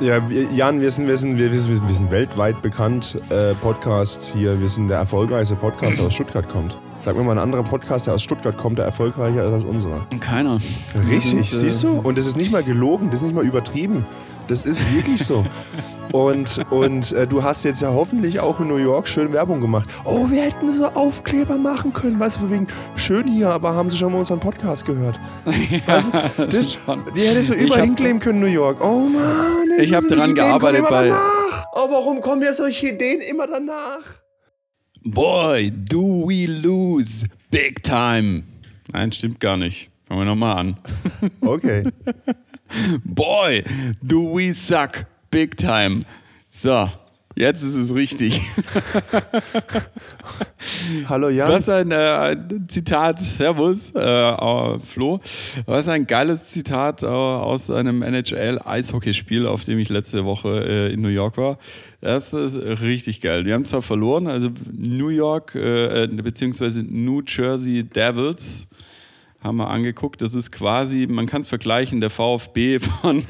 Ja, wir, Jan, wir sind, wir, sind, wir, sind, wir sind weltweit bekannt. Äh, Podcast hier, wir sind der erfolgreichste Podcast, der aus Stuttgart kommt. Sag mir mal einen anderen Podcast, der aus Stuttgart kommt, der erfolgreicher ist als unserer. Keiner. Richtig, sind, siehst du? Und das ist nicht mal gelogen, das ist nicht mal übertrieben. Das ist wirklich so. Und, und äh, du hast jetzt ja hoffentlich auch in New York schön Werbung gemacht. Oh, wir hätten so Aufkleber machen können. Weißt du, wegen schön hier, aber haben sie schon mal unseren Podcast gehört? Ja, also, das, die hättest du überall hinkleben können, New York. Oh Mann. Ich habe daran gearbeitet bei. Danach. Oh, warum kommen ja solche Ideen immer danach? Boy, do we lose big time. Nein, stimmt gar nicht. Fangen wir nochmal an. Okay. Boy, do we suck big time. So, jetzt ist es richtig. Hallo Jan. Was ein, äh, ein Zitat, Servus, äh, Flo. Was ein geiles Zitat äh, aus einem NHL-Eishockeyspiel, auf dem ich letzte Woche äh, in New York war. Das ist richtig geil. Wir haben zwar verloren, also New York äh, beziehungsweise New Jersey Devils haben wir angeguckt. Das ist quasi, man kann es vergleichen, der VfB von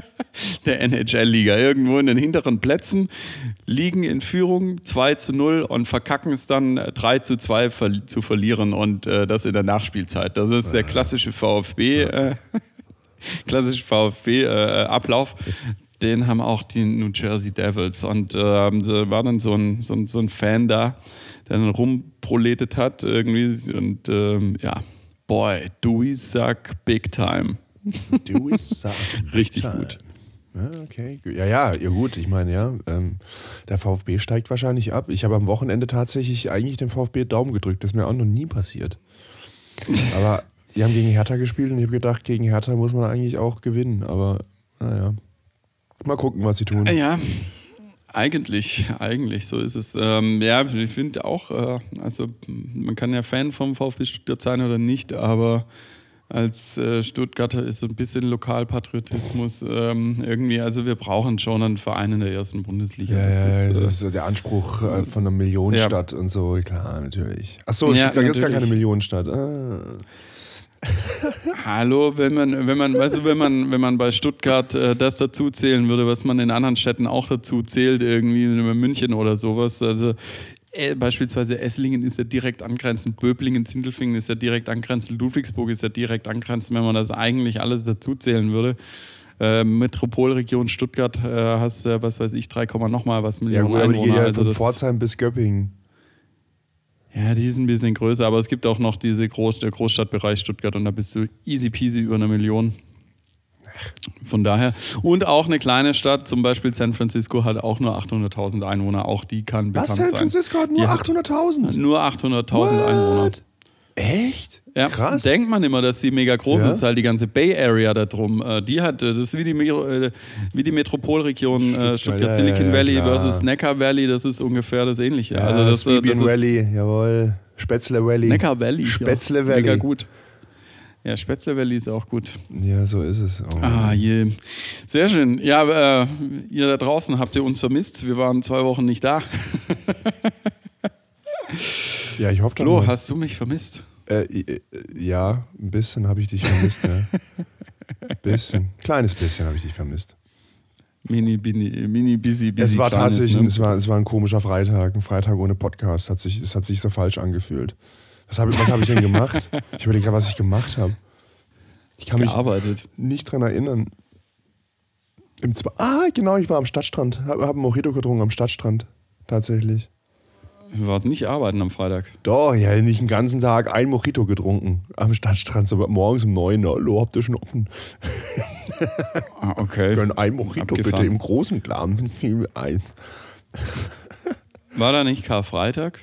der NHL-Liga. Irgendwo in den hinteren Plätzen liegen in Führung 2 zu 0 und verkacken es dann 3 zu 2 ver zu verlieren und äh, das in der Nachspielzeit. Das ist der klassische VfB, äh, klassische VfB-Ablauf. Äh, Den haben auch die New Jersey Devils. Und äh, da war dann so ein, so, ein, so ein Fan da, der dann rumproletet hat irgendwie. Und ähm, ja, Boy, do we suck big time. Do we suck Richtig time. gut. Ja, okay. Ja, ja, ja, gut. Ich meine, ja, ähm, der VfB steigt wahrscheinlich ab. Ich habe am Wochenende tatsächlich eigentlich dem VfB Daumen gedrückt. Das ist mir auch noch nie passiert. Aber die haben gegen Hertha gespielt und ich habe gedacht, gegen Hertha muss man eigentlich auch gewinnen. Aber naja. Mal gucken, was sie tun. Ja, eigentlich, eigentlich, so ist es. Ähm, ja, ich finde auch, äh, also man kann ja Fan vom VfB Stuttgart sein oder nicht, aber als äh, Stuttgarter ist so ein bisschen Lokalpatriotismus ähm, irgendwie. Also wir brauchen schon einen Verein in der ersten Bundesliga. Ja, das, ist, äh, das ist so der Anspruch äh, von einer Millionenstadt ja. und so, klar, natürlich. Achso, ja, Stuttgart ist gar keine Millionenstadt. Ah. Hallo, wenn man, wenn man, du, wenn man, wenn man bei Stuttgart äh, das dazu zählen würde, was man in anderen Städten auch dazu zählt, irgendwie in München oder sowas. Also äh, beispielsweise Esslingen ist ja direkt angrenzend, Böblingen, Sindelfingen ist ja direkt angrenzend, Ludwigsburg ist ja direkt angrenzend, wenn man das eigentlich alles dazu zählen würde. Äh, Metropolregion Stuttgart äh, hast du, was weiß ich, 3, nochmal was Millionen ja, gut, Einwohner. Aber die geht ja also von Pforzheim bis Göppingen. Ja, die ist ein bisschen größer, aber es gibt auch noch diese Groß der Großstadtbereich Stuttgart und da bist du easy peasy über eine Million. Von daher. Und auch eine kleine Stadt, zum Beispiel San Francisco, hat auch nur 800.000 Einwohner. Auch die kann bekannt Was, sein. San Francisco hat nur 800.000? Nur 800.000 Einwohner. Echt? Ja, Krass. Denkt man immer, dass sie mega groß ja. ist, halt die ganze Bay Area da drum. Äh, die hat, das ist wie die, äh, wie die Metropolregion äh, Stuttgart, Silicon Valley versus Neckar Valley, das ist ungefähr das Ähnliche. Ja, also das, das Valley, jawohl. Spätzle Valley. Neckar Valley. Spätzle Valley. Mega gut. Ja, Spätzle Valley ist auch gut. Ja, so ist es. Oh. Ah, je. Sehr schön. Ja, äh, ihr da draußen habt ihr uns vermisst. Wir waren zwei Wochen nicht da. ja, ich hoffe Flo, hast du mich vermisst? Äh, äh, ja, ein bisschen habe ich dich vermisst. ja. Bisschen, kleines bisschen habe ich dich vermisst. Mini, mini, mini busy, busy. Es war tatsächlich, ne? es, war, es war ein komischer Freitag, ein Freitag ohne Podcast. Hat sich, es hat sich so falsch angefühlt. Was habe was hab ich denn gemacht? Ich überlege gerade, was ich gemacht habe. Ich kann Gearbeitet. mich nicht dran erinnern. Im ah, genau, ich war am Stadtstrand. Habe hab ein Mojito getrunken am Stadtstrand. Tatsächlich. Du warst nicht arbeiten am Freitag. Doch, ja, nicht den ganzen Tag ein Mojito getrunken. Am Stadtstrand, so morgens um neun. Hallo, habt ihr schon offen? Ah, okay. Können ein Mojito Abgefahren. bitte im großen Glas. Viel eins. War da nicht Karfreitag?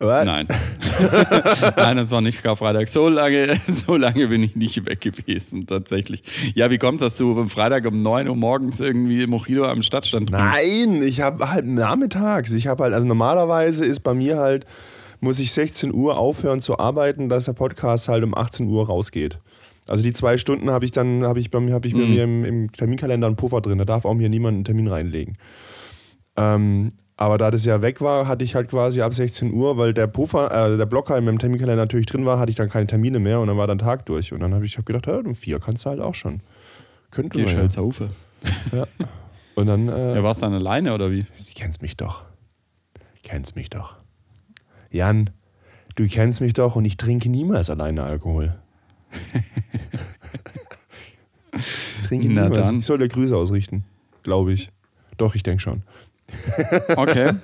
What? Nein. Nein, das war nicht Karfreitag. So lange, so lange bin ich nicht weg gewesen, tatsächlich. Ja, wie kommt das, dass du am Freitag um 9 Uhr morgens irgendwie Mojito am Stadtstand trinkst? Nein, ich habe halt nachmittags. Ich habe halt, also normalerweise ist bei mir halt, muss ich 16 Uhr aufhören zu arbeiten, dass der Podcast halt um 18 Uhr rausgeht. Also die zwei Stunden habe ich dann, habe ich bei mir, habe ich bei mhm. mir im, im, Terminkalender einen Puffer drin. Da darf auch mir niemand einen Termin reinlegen. Ähm, Aber da das ja weg war, hatte ich halt quasi ab 16 Uhr, weil der Puffer, äh, der Blocker in meinem Terminkalender natürlich drin war, hatte ich dann keine Termine mehr und dann war dann Tag durch. Und dann habe ich hab gedacht, ja, um vier kannst du halt auch schon. Könnte Geh schnell ja. zur Ufer. ja. Und dann, äh, Ja, warst du dann alleine oder wie? du kennst mich doch. Kennst mich doch. Jan, du kennst mich doch und ich trinke niemals alleine Alkohol. ich trinke niemals. Ich soll dir Grüße ausrichten, glaube ich. Doch, ich denke schon. Okay.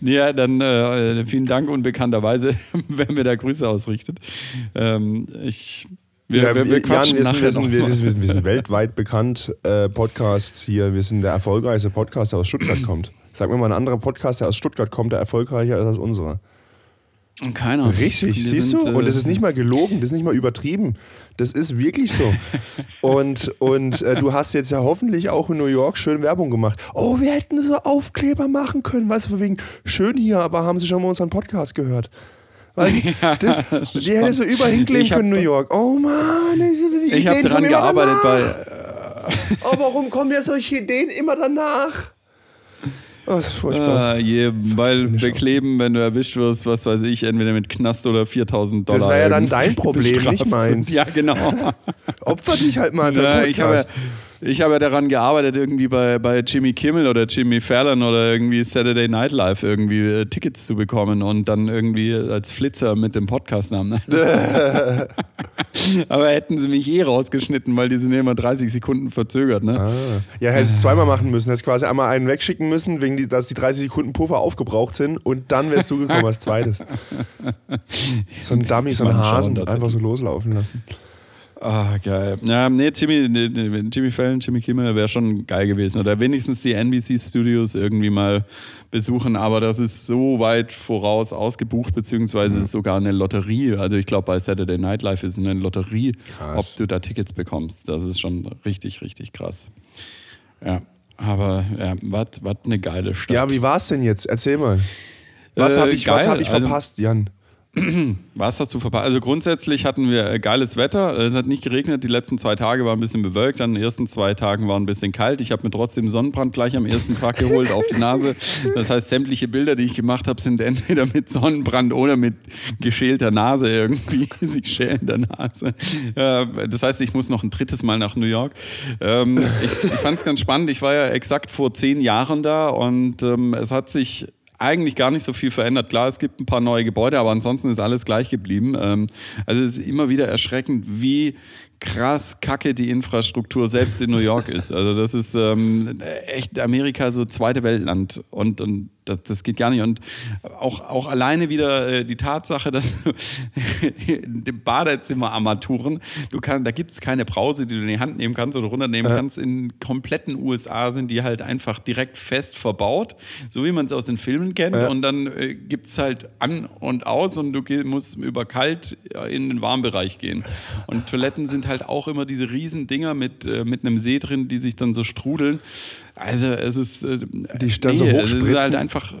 ja, dann äh, vielen Dank unbekannterweise, wer mir da Grüße ausrichtet. Ähm, ich, wir, Ja, wir, wir Jan, quatschen wir, sind, nachher wir, sind, wir, sind, wir sind weltweit bekannt äh, Podcast hier. Wir sind der erfolgreichste Podcast, der aus Stuttgart kommt. Sag mir mal ein anderer Podcast, der aus Stuttgart kommt, der erfolgreicher ist als unserer. Keiner. Richtig, Wir siehst sind, du? Und äh, das ist nicht mal gelogen, das ist nicht mal übertrieben. Das ist wirklich so. und und äh, du hast jetzt ja hoffentlich auch in New York schön Werbung gemacht. Oh, wir hätten so Aufkleber machen können. Weißt du, von wegen schön hier, aber haben Sie schon mal unseren Podcast gehört? Weißt du, das, die hätte so überall hinkleben können, New York. Oh Mann, ich, Ich habe daran gearbeitet bei. Oh, warum kommen ja solche Ideen immer danach? Oh, das ist furchtbar. Ah, je, weil bekleben, wenn du erwischt wirst, was weiß ich, entweder mit Knast oder 4000 Dollar. Das wär ja dann dein Problem, nicht meins. Ja, genau. Opfer dich halt mal für Ja, den ich habe ja, Podcast. Ich habe ja daran gearbeitet, irgendwie bei, bei Jimmy Kimmel oder Jimmy Fallon oder irgendwie Saturday Night Live irgendwie äh, Tickets zu bekommen und dann irgendwie als Flitzer mit dem Podcastnamen. Aber hätten sie mich eh rausgeschnitten, weil die sind ja immer 30 Sekunden verzögert. Ne? Ah. Ja, hättest du zweimal machen müssen. Hättest quasi einmal einen wegschicken müssen, wegen die, dass die 30 Sekunden Puffer aufgebraucht sind und dann wärst du gekommen als zweites. So ein Dummy, so ein Hasen, einfach so loslaufen lassen. Ah, geil. Ja, nee, Jimmy, nee, Jimmy Fallon, Jimmy Kimmel wäre schon geil gewesen. Oder wenigstens die NBC-Studios irgendwie mal besuchen. Aber das ist so weit voraus ausgebucht, beziehungsweise Mhm. ist sogar eine Lotterie. Also ich glaube, bei Saturday Night Live ist eine Lotterie, Krass. ob du da Tickets bekommst. Das ist schon richtig, richtig krass. Ja, aber ja, was eine geile Stadt. Ja, wie war's denn jetzt? Erzähl mal. Was Äh, habe ich, was hab ich Also- verpasst, Jan? Was hast du verpasst? Also grundsätzlich hatten wir äh, geiles Wetter. Es hat nicht geregnet. Die letzten zwei Tage waren ein bisschen bewölkt. An den ersten zwei Tagen war ein bisschen kalt. Ich habe mir trotzdem Sonnenbrand gleich am ersten Tag geholt auf die Nase. Das heißt, sämtliche Bilder, die ich gemacht habe, sind entweder mit Sonnenbrand oder mit geschälter Nase irgendwie. sich schälender Nase. Äh, Das heißt, ich muss noch ein drittes Mal nach New York. Ähm, Ich, ich fand es ganz spannend. Ich war ja exakt vor zehn Jahren da und ähm, es hat sich eigentlich gar nicht so viel verändert. Klar, es gibt ein paar neue Gebäude, aber ansonsten ist alles gleich geblieben. Ähm, also es ist immer wieder erschreckend, wie krass kacke die Infrastruktur selbst in New York ist. Also das ist ähm, echt Amerika so zweite Weltland und, und das, das geht gar nicht. Und auch, auch alleine wieder äh, die Tatsache, dass du die Badezimmerarmaturen, du kann, da gibt es keine Brause, die du in die Hand nehmen kannst oder runternehmen kannst. In kompletten USA sind die halt einfach direkt fest verbaut, so wie man es aus den Filmen kennt. Ja. Und dann äh, gibt es halt an und aus und du musst über kalt äh, in den Warmbereich gehen. Und Toiletten sind halt auch immer diese riesen Dinger mit, äh, mit einem See drin, die sich dann so strudeln. Also es ist äh, Die dann so es ist hochspritzen. halt einfach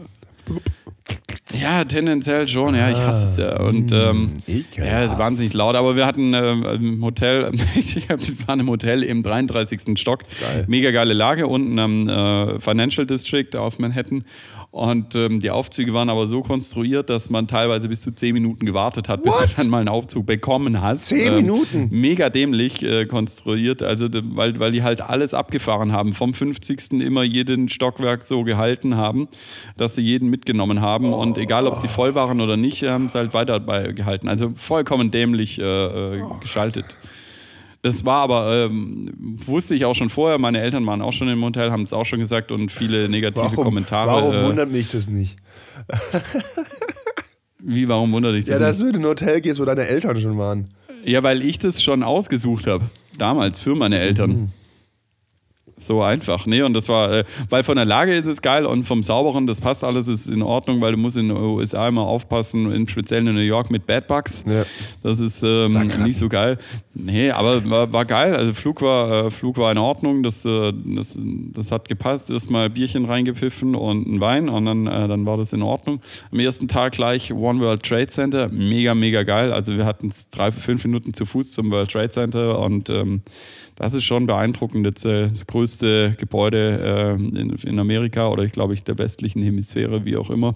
ja, tendenziell schon, ja, ich hasse es ja. Und ähm, Ah, ekelhaft. ja, wahnsinnig laut. Aber wir hatten ähm, im Hotel, wir waren im Hotel im 33. Stock. Geil. Mega geile Lage unten am äh, Financial District auf Manhattan. Und ähm, die Aufzüge waren aber so konstruiert, dass man teilweise bis zu 10 Minuten gewartet hat, bis What? du dann mal einen Aufzug bekommen hast. Zehn Minuten? Mega dämlich äh, konstruiert, also weil, weil die halt alles abgefahren haben. Vom 50. immer jeden Stockwerk so gehalten haben, dass sie jeden mitgenommen haben. Und egal, ob sie voll waren oder nicht, haben sie halt weiter dabei gehalten. Also vollkommen dämlich äh, äh, geschaltet. Das war aber, ähm, wusste ich auch schon vorher, meine Eltern waren auch schon im Hotel, haben es auch schon gesagt und viele negative Warum, Kommentare. warum äh, wundert mich das nicht? wie, warum wundert dich das? Ja, nicht? dass du in ein Hotel gehst, wo deine Eltern schon waren. Ja, weil ich das schon ausgesucht habe. Damals für meine Eltern. So einfach. Nee, und das war, äh, weil von der Lage ist es geil und vom Sauberen, das passt alles, ist in Ordnung, weil du musst in den USA immer aufpassen, in, speziell in New York mit Bad Bugs. Ja. Das ist ähm, nicht so geil. Nee, aber war, war geil. Also Flug war, äh, Flug war in Ordnung. Das, äh, das, das hat gepasst. Erstmal Bierchen reingepfiffen und ein Wein und dann, dann war das in Ordnung. Am ersten Tag gleich One World Trade Center. Mega, mega geil. Also wir hatten drei, fünf Minuten zu Fuß zum World Trade Center und ähm, das ist schon beeindruckend. Das, äh, das größte Gebäude äh, in, Amerika oder ich glaube ich der westlichen Hemisphäre, wie auch immer.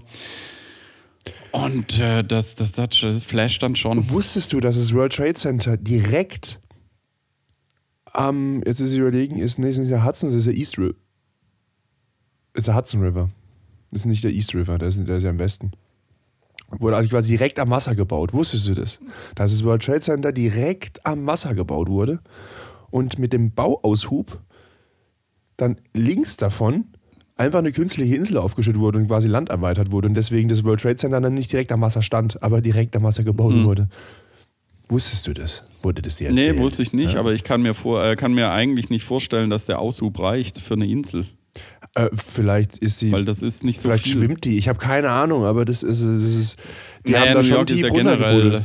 Und äh, das, das, das, das flasht dann schon. Wusstest du, dass das World Trade Center direkt am, jetzt ist überlegen, ist, nicht der Hudson, ist der East River. ist der Hudson River. Ist nicht der East River, der ist, der ist ja im Westen. Wurde also quasi direkt am Wasser gebaut. Wusstest du das? Dass das World Trade Center direkt am Wasser gebaut wurde und mit dem Bauaushub dann links davon einfach eine künstliche Insel aufgeschüttet wurde und quasi Land erweitert wurde und deswegen das World Trade Center dann nicht direkt am Wasser stand, aber direkt am Wasser gebaut mhm. wurde. Wusstest du das? Wurde das dir erzählt? Nee, wusste ich nicht, ja. aber ich kann mir, vor, äh, kann mir eigentlich nicht vorstellen, dass der Aushub reicht für eine Insel. Äh, vielleicht ist sie. Weil das ist nicht so Vielleicht viel. schwimmt die. Ich habe keine Ahnung, aber das ist. Das ist die naja, haben da New schon York tief ist ja generell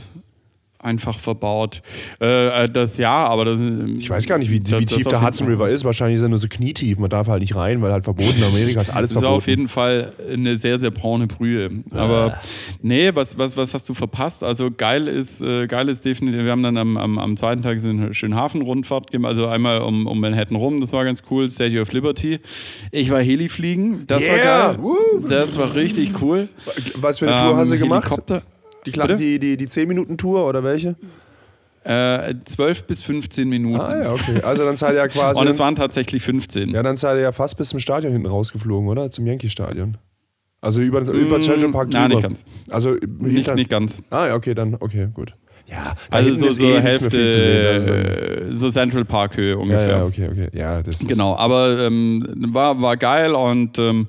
einfach verbaut. Äh, äh, das ja, aber das. Ich weiß gar nicht, wie, das, wie tief der Hudson River ist. Wahrscheinlich ist er nur so knietief. Man darf halt nicht rein, weil halt verboten. In Amerika ist alles das verboten. Das ist auf jeden Fall eine sehr, sehr braune Brühe. Aber äh. nee, was, was, was hast du verpasst? Also geil ist, äh, geil ist definitiv. Wir haben dann am, am, am zweiten Tag so eine schöne Hafenrundfahrt gemacht. Also einmal um, um Manhattan rum. Das war ganz cool. Statue of Liberty. Ich war Heli fliegen. Das yeah. war geil. Woo. Das war richtig cool. Was für eine Tour ähm, hast du gemacht? Helikopter. Die, Kla die, die, die 10-Minuten-Tour oder welche? Äh, 12 bis 15 Minuten. Ah ja, okay. Also dann seid ihr ja quasi. Und es waren tatsächlich 15. Ja, dann seid ihr ja fast bis zum Stadion hinten rausgeflogen, oder? Zum Yankee-Stadion. Also über, über mm, Central Park drüber. Nein, nicht ganz. Also nicht, nicht ganz. Ah ja, okay, dann, okay, gut. Ja, also so, so eh Hälfte, sehen, so Central Park Höhe ungefähr. Ja, ja, okay, okay. Ja, das genau, aber ähm, war, war geil und ähm,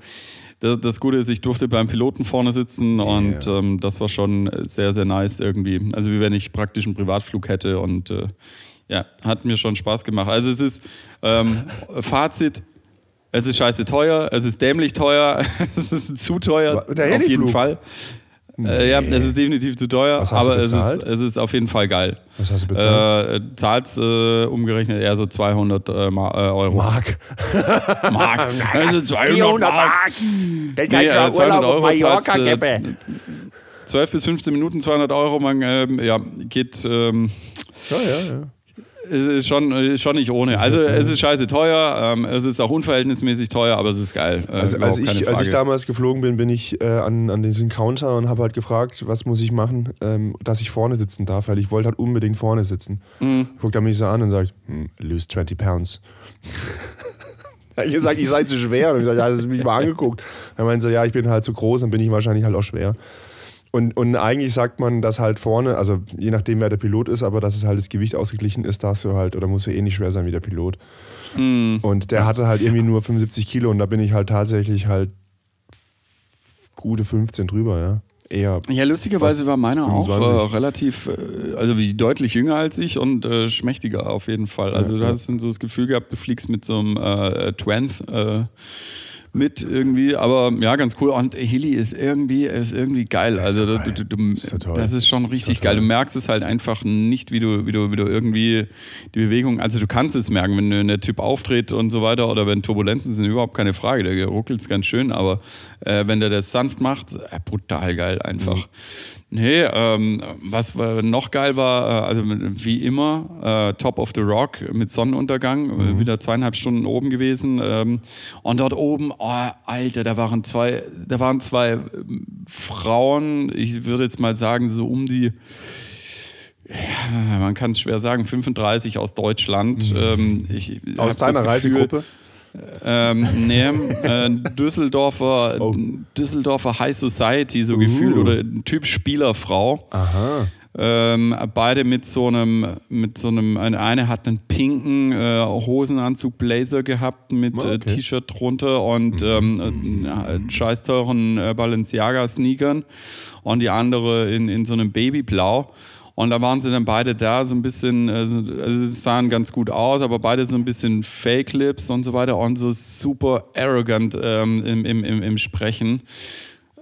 das Gute ist, ich durfte beim Piloten vorne sitzen yeah. und ähm, das war schon sehr, sehr nice irgendwie. Also wie wenn ich praktisch einen Privatflug hätte und äh, ja, hat mir schon Spaß gemacht. Also es ist ähm, Fazit, es ist scheiße teuer, es ist dämlich teuer, es ist zu teuer, auf jeden Fall. Äh, ja, es ist definitiv zu teuer, aber es ist, es ist auf jeden Fall geil. Was hast du bezahlt? Äh, zahlst äh, umgerechnet eher so 200 äh, äh, Euro. Mark. Mark. Also 200 Mark. Mark. Das nee, äh, 200 Euro Mallorca zahlst, äh, 12 bis 15 Minuten 200 Euro, man ähm, ja, geht... Ähm, ja, ja, ja ist schon, ist schon nicht ohne. Also es ist scheiße teuer, ähm, es ist auch unverhältnismäßig teuer, aber es ist geil. Äh, also, als, ich, als ich damals geflogen bin, bin ich äh, an, an diesen Counter und habe halt gefragt, was muss ich machen, ähm, dass ich vorne sitzen darf, weil ich wollte halt unbedingt vorne sitzen. Mhm. Guckt er mich so an und sagt, hm, lose 20 pounds. ich gesagt, ich sei zu schwer. Und ich sage, ja, das ist mich mal angeguckt. Er meinte so, ja, ich bin halt zu groß, dann bin ich wahrscheinlich halt auch schwer. Und, und eigentlich sagt man, dass halt vorne, also je nachdem, wer der Pilot ist, aber dass es halt das Gewicht ausgeglichen ist, darfst du halt, oder musst du ähnlich schwer sein wie der Pilot. Mm. Und der hatte halt irgendwie nur 75 Kilo und da bin ich halt tatsächlich halt gute 15 drüber, ja. Eher ja, lustigerweise war meiner auch äh, relativ, äh, also wie deutlich jünger als ich und äh, schmächtiger auf jeden Fall. Also ja, du hast so das Gefühl gehabt, du fliegst mit so einem äh, Twanth äh, mit irgendwie, aber ja, ganz cool. Und Hilly ist irgendwie, ist irgendwie geil. Also so du, du, du, ist so das ist schon richtig so geil. Du merkst es halt einfach nicht, wie du, wie du, wie du irgendwie die Bewegung, also du kannst es merken, wenn der Typ auftritt und so weiter oder wenn Turbulenzen sind, überhaupt keine Frage. Der ruckelt es ganz schön, aber äh, wenn der das sanft macht, äh, brutal geil einfach. Mhm. Nee, ähm, was noch geil war, äh, also wie immer, äh, Top of the Rock mit Sonnenuntergang, äh, mhm. wieder zweieinhalb Stunden oben gewesen. Ähm, und dort oben, oh, Alter, da waren zwei, da waren zwei Frauen, ich würde jetzt mal sagen, so um die ja, man kann es schwer sagen, 35 aus Deutschland. Mhm. Ähm, ich, aus deiner Reisegruppe? Ähm, nee, äh, Düsseldorfer, oh. Düsseldorfer High Society, so uh. gefühlt, oder Typ Spielerfrau. Aha. Ähm, beide mit so einem, mit so einem, eine hat einen pinken äh, Hosenanzug, Blazer gehabt mit oh, okay. äh, T-Shirt drunter und mhm. ähm, äh, scheiß teuren äh, Balenciaga-Sneakern und die andere in, in so einem Babyblau. Und da waren sie dann beide da, so ein bisschen, also, also sahen ganz gut aus, aber beide so ein bisschen Fake-Lips und so weiter und so super arrogant ähm, im, im, im, im Sprechen.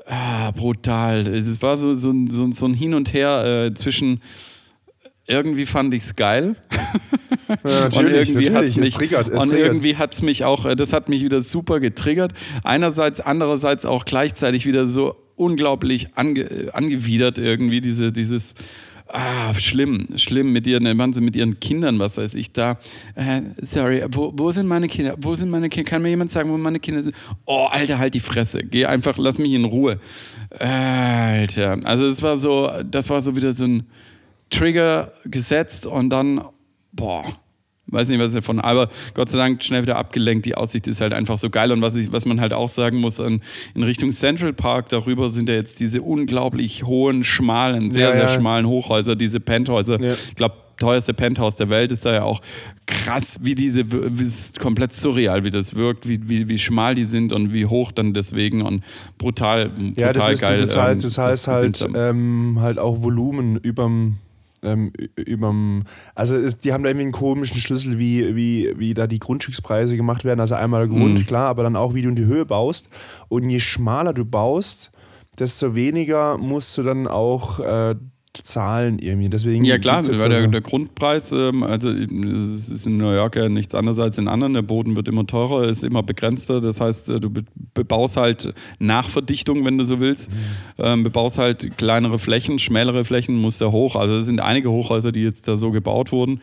Ah, brutal. Es war so, so, so, so ein Hin und Her äh, zwischen irgendwie fand ich es geil. Ja, und irgendwie natürlich. hat's mich, es triggert, es und triggert. irgendwie hat es mich auch, äh, das hat mich wieder super getriggert. Einerseits, andererseits auch gleichzeitig wieder so unglaublich ange, äh, angewidert irgendwie, diese, dieses, Ah, schlimm, schlimm mit ihren, waren sie mit ihren Kindern, was weiß ich da. Äh, sorry, wo, wo sind meine Kinder? Wo sind meine Kinder? Kann mir jemand sagen, wo meine Kinder sind? Oh, Alter, halt die Fresse. Geh einfach, lass mich in Ruhe. Alter. Also es war so, das war so wieder so ein Trigger gesetzt und dann, boah, weiß nicht, was davon, aber Gott sei Dank schnell wieder abgelenkt. Die Aussicht ist halt einfach so geil. Und was, ich, was man halt auch sagen muss, in, in Richtung Central Park, darüber sind ja jetzt diese unglaublich hohen, schmalen, sehr, Ja, sehr ja. schmalen Hochhäuser, diese Penthäuser. Ja. Ich glaube, teuerste Penthouse der Welt ist da ja auch krass, wie diese, wie ist komplett surreal, wie das wirkt, wie, wie, wie schmal die sind und wie hoch dann deswegen und brutal, brutal Ja, das ist geil. du zahlst, ähm, das heißt das halt, ähm, halt auch Volumen überm, ähm, überm, also die haben da irgendwie einen komischen Schlüssel, wie, wie, wie da die Grundstückspreise gemacht werden. Also einmal der Grund, Mhm. klar, aber dann auch, wie du in die Höhe baust. Und je schmaler du baust, desto weniger musst du dann auch äh, zahlen irgendwie. Deswegen Ja klar, weil da der, der Grundpreis, ähm, also es ist in New York ja nichts anderes als in anderen. Der Boden wird immer teurer, ist immer begrenzter. Das heißt, äh, du be- bebaust halt Nachverdichtung, wenn du so willst. Mhm. Ähm, bebaust halt kleinere Flächen, schmälere Flächen, musst da hoch. Also es sind einige Hochhäuser, die jetzt da so gebaut wurden.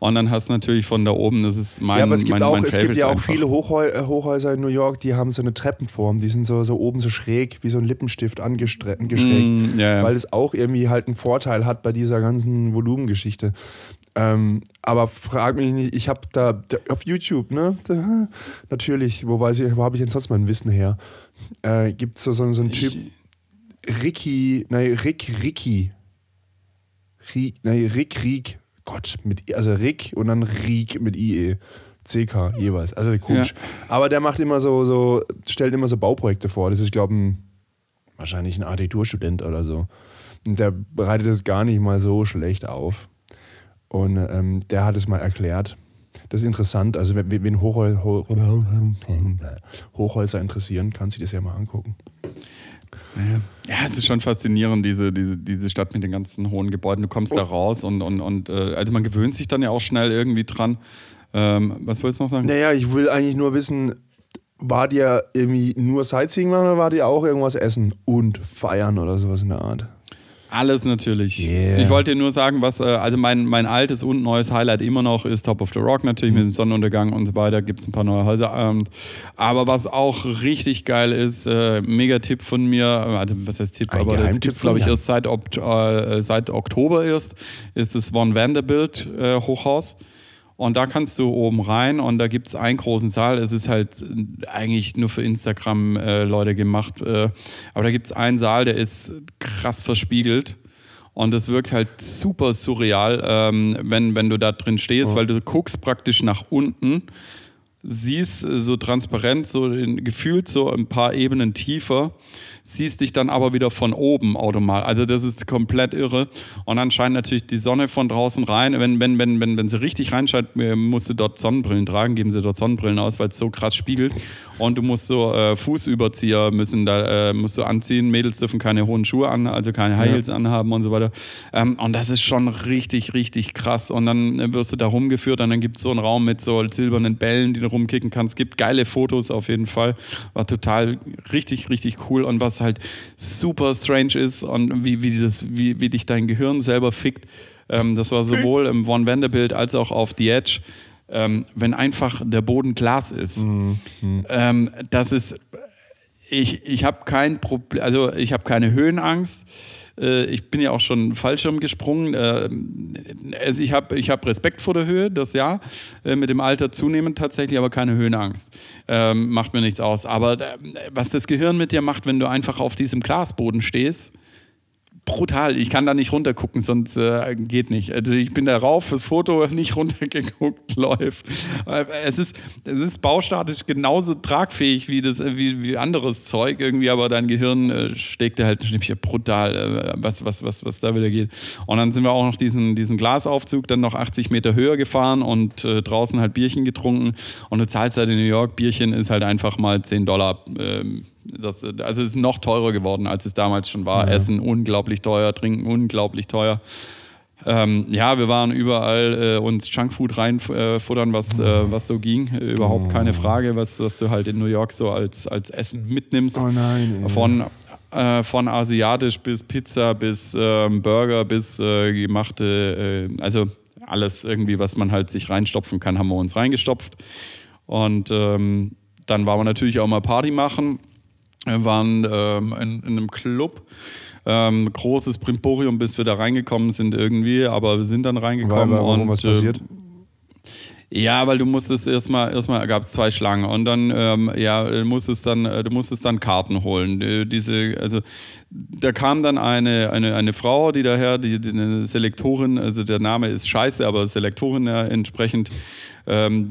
Und dann hast du natürlich von da oben, das ist mein ja, aber es gibt, mein, auch, mein es gibt ja auch einfach. viele Hochhäu äh, Hochhäuser in New York, die haben so eine Treppenform. Die sind so, so oben so schräg, wie so ein Lippenstift angeschrägt. Mm, ja, ja. Weil es auch irgendwie halt einen Vorteil hat bei dieser ganzen Volumengeschichte. Ähm, aber frag mich nicht, ich habe da, da auf YouTube, ne? Da, natürlich, wo weiß ich, wo habe ich denn sonst mein Wissen her? Äh, Gibt es so, so, so einen Typ, Ricky, nein, Rick, Ricky. Rick, nein, Rick, Rick. Gott, mit, also Rick und dann Riek mit IE. CK jeweils. Also komisch. Aber der macht immer so, so, stellt immer so Bauprojekte vor. Das ist, glaube ich, ein, wahrscheinlich ein Architekturstudent oder so. Und der bereitet das gar nicht mal so schlecht auf. Und ähm, der hat es mal erklärt. Das ist interessant. Also, wenn, wenn Hochhäu Ho Hochhäuser interessieren, kannst du dir das ja mal angucken. Ja, es ist schon faszinierend, diese, diese, diese Stadt mit den ganzen hohen Gebäuden. Du kommst da raus und, und, und äh, also man gewöhnt sich dann ja auch schnell irgendwie dran. Ähm, was wolltest du noch sagen? Naja, ich will eigentlich nur wissen, war dir irgendwie nur Sightseeing machen oder war dir auch irgendwas essen und feiern oder sowas in der Art? Alles natürlich. Yeah. Ich wollte dir nur sagen, was, äh, also mein, mein altes und neues Highlight immer noch ist Top of the Rock, natürlich mit dem Sonnenuntergang und so weiter, gibt es ein paar neue Häuser. Ähm, aber was auch richtig geil ist, äh, mega Tipp von mir, also was heißt Tipp, Ein aber das gibt es glaube ich erst seit, äh, seit Oktober erst, ist das Von Vanderbilt äh, Hochhaus. Und da kannst du oben rein und da gibt es einen großen Saal. Es ist halt eigentlich nur für Instagram-Leute gemacht. Äh, aber da gibt es einen Saal, der ist krass verspiegelt. Und das wirkt halt super surreal, ähm, wenn, wenn du da drin stehst, weil du guckst praktisch nach unten, siehst äh, so transparent, so in, gefühlt so ein paar Ebenen tiefer, siehst dich dann aber wieder von oben automatisch. Also das ist komplett irre. Und dann scheint natürlich die Sonne von draußen rein. Wenn, wenn, wenn, wenn, wenn sie richtig reinscheint, äh, musst du dort Sonnenbrillen tragen, geben sie dort Sonnenbrillen aus, weil es so krass spiegelt. Und du musst so äh, Fußüberzieher müssen da, äh, musst du anziehen. Mädels dürfen keine hohen Schuhe an, also keine High Heels anhaben und so weiter. Ähm, und das ist schon richtig, richtig krass. Und dann äh, wirst du da rumgeführt und dann gibt es so einen Raum mit so silbernen Bällen, die du rumkicken kannst. Gibt geile Fotos auf jeden Fall. War total richtig, richtig cool. Und was halt super strange ist und wie, wie, das, wie, wie dich dein Gehirn selber fickt, ähm, das war sowohl im Von Vanderbilt als auch auf The Edge. Ähm, wenn einfach der Boden Glas ist, ähm, das ist ich, ich habe kein Problem, also ich habe keine Höhenangst. Äh, Ich bin ja auch schon Fallschirm gesprungen. Äh, Also ich habe ich hab Respekt vor der Höhe, das ja. Äh, Mit dem Alter zunehmend tatsächlich, aber keine Höhenangst. Ähm, Macht mir nichts aus. Aber was das Gehirn mit dir macht, wenn du einfach auf diesem Glasboden stehst, brutal. Ich kann da nicht runtergucken, sonst äh, geht nicht. Also ich bin da rauf fürs Foto, nicht runtergeguckt, läuft. Es ist, es ist baustatisch genauso tragfähig wie, das, wie, wie anderes Zeug irgendwie, aber dein Gehirn äh, steckt halt brutal, äh, was, was, was, was da wieder geht. Und dann sind wir auch noch diesen, diesen Glasaufzug dann noch 80 Meter höher gefahren und äh, draußen halt Bierchen getrunken. Und du zahlst halt in New York, Bierchen ist halt einfach mal 10 Dollar. Ähm, das, also es ist noch teurer geworden, als es damals schon war. Essen unglaublich teuer, Trinken unglaublich teuer. Ähm, ja, wir waren überall äh, uns Junkfood reinfuttern, äh, was, äh, was so ging. Überhaupt keine Frage, was, was du halt in New York so als, als Essen mitnimmst. Oh nein. Ey. Von, äh, von asiatisch bis Pizza bis ähm, Burger bis äh, gemachte, äh, also alles irgendwie, was man halt sich reinstopfen kann, haben wir uns reingestopft. Und ähm, dann waren wir natürlich auch mal Party machen. Wir waren ähm, in, in einem Club ähm, großes Primborium, bis wir da reingekommen sind irgendwie, aber wir sind dann reingekommen. War, warum und, was passiert? Äh, ja, weil du musstest erstmal, erstmal gab es zwei Schlangen und dann, ähm, ja, du musstest dann, äh, du musstest dann Karten holen. Diese, also da kam dann eine, eine, eine Frau, die daher, die, die eine Selektorin, also der Name ist scheiße, aber Selektorin ja entsprechend, ähm,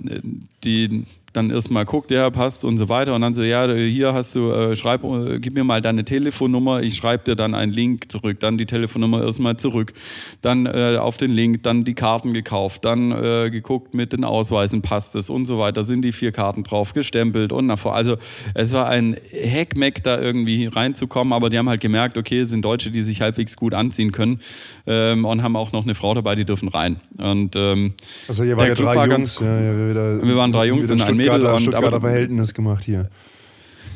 die dann erstmal guckt, ja, passt und so weiter. Und dann so, ja, hier hast du, äh, schreib, äh, gib mir mal deine Telefonnummer, ich schreibe dir dann einen Link zurück, dann die Telefonnummer erstmal zurück, dann äh, auf den Link, dann die Karten gekauft, dann äh, geguckt mit den Ausweisen, passt es und so weiter, sind die vier Karten drauf, gestempelt und nach vor. Also es war ein Heckmeck, da irgendwie reinzukommen, aber die haben halt gemerkt, okay, es sind Deutsche, die sich halbwegs gut anziehen können ähm, und haben auch noch eine Frau dabei, die dürfen rein. Und, ähm, also hier waren ja drei Jungs. Ganz, ja, ja, wieder, wir waren drei Jungs und ein Stuttgarter, Und, Stuttgarter aber, Verhältnis gemacht hier.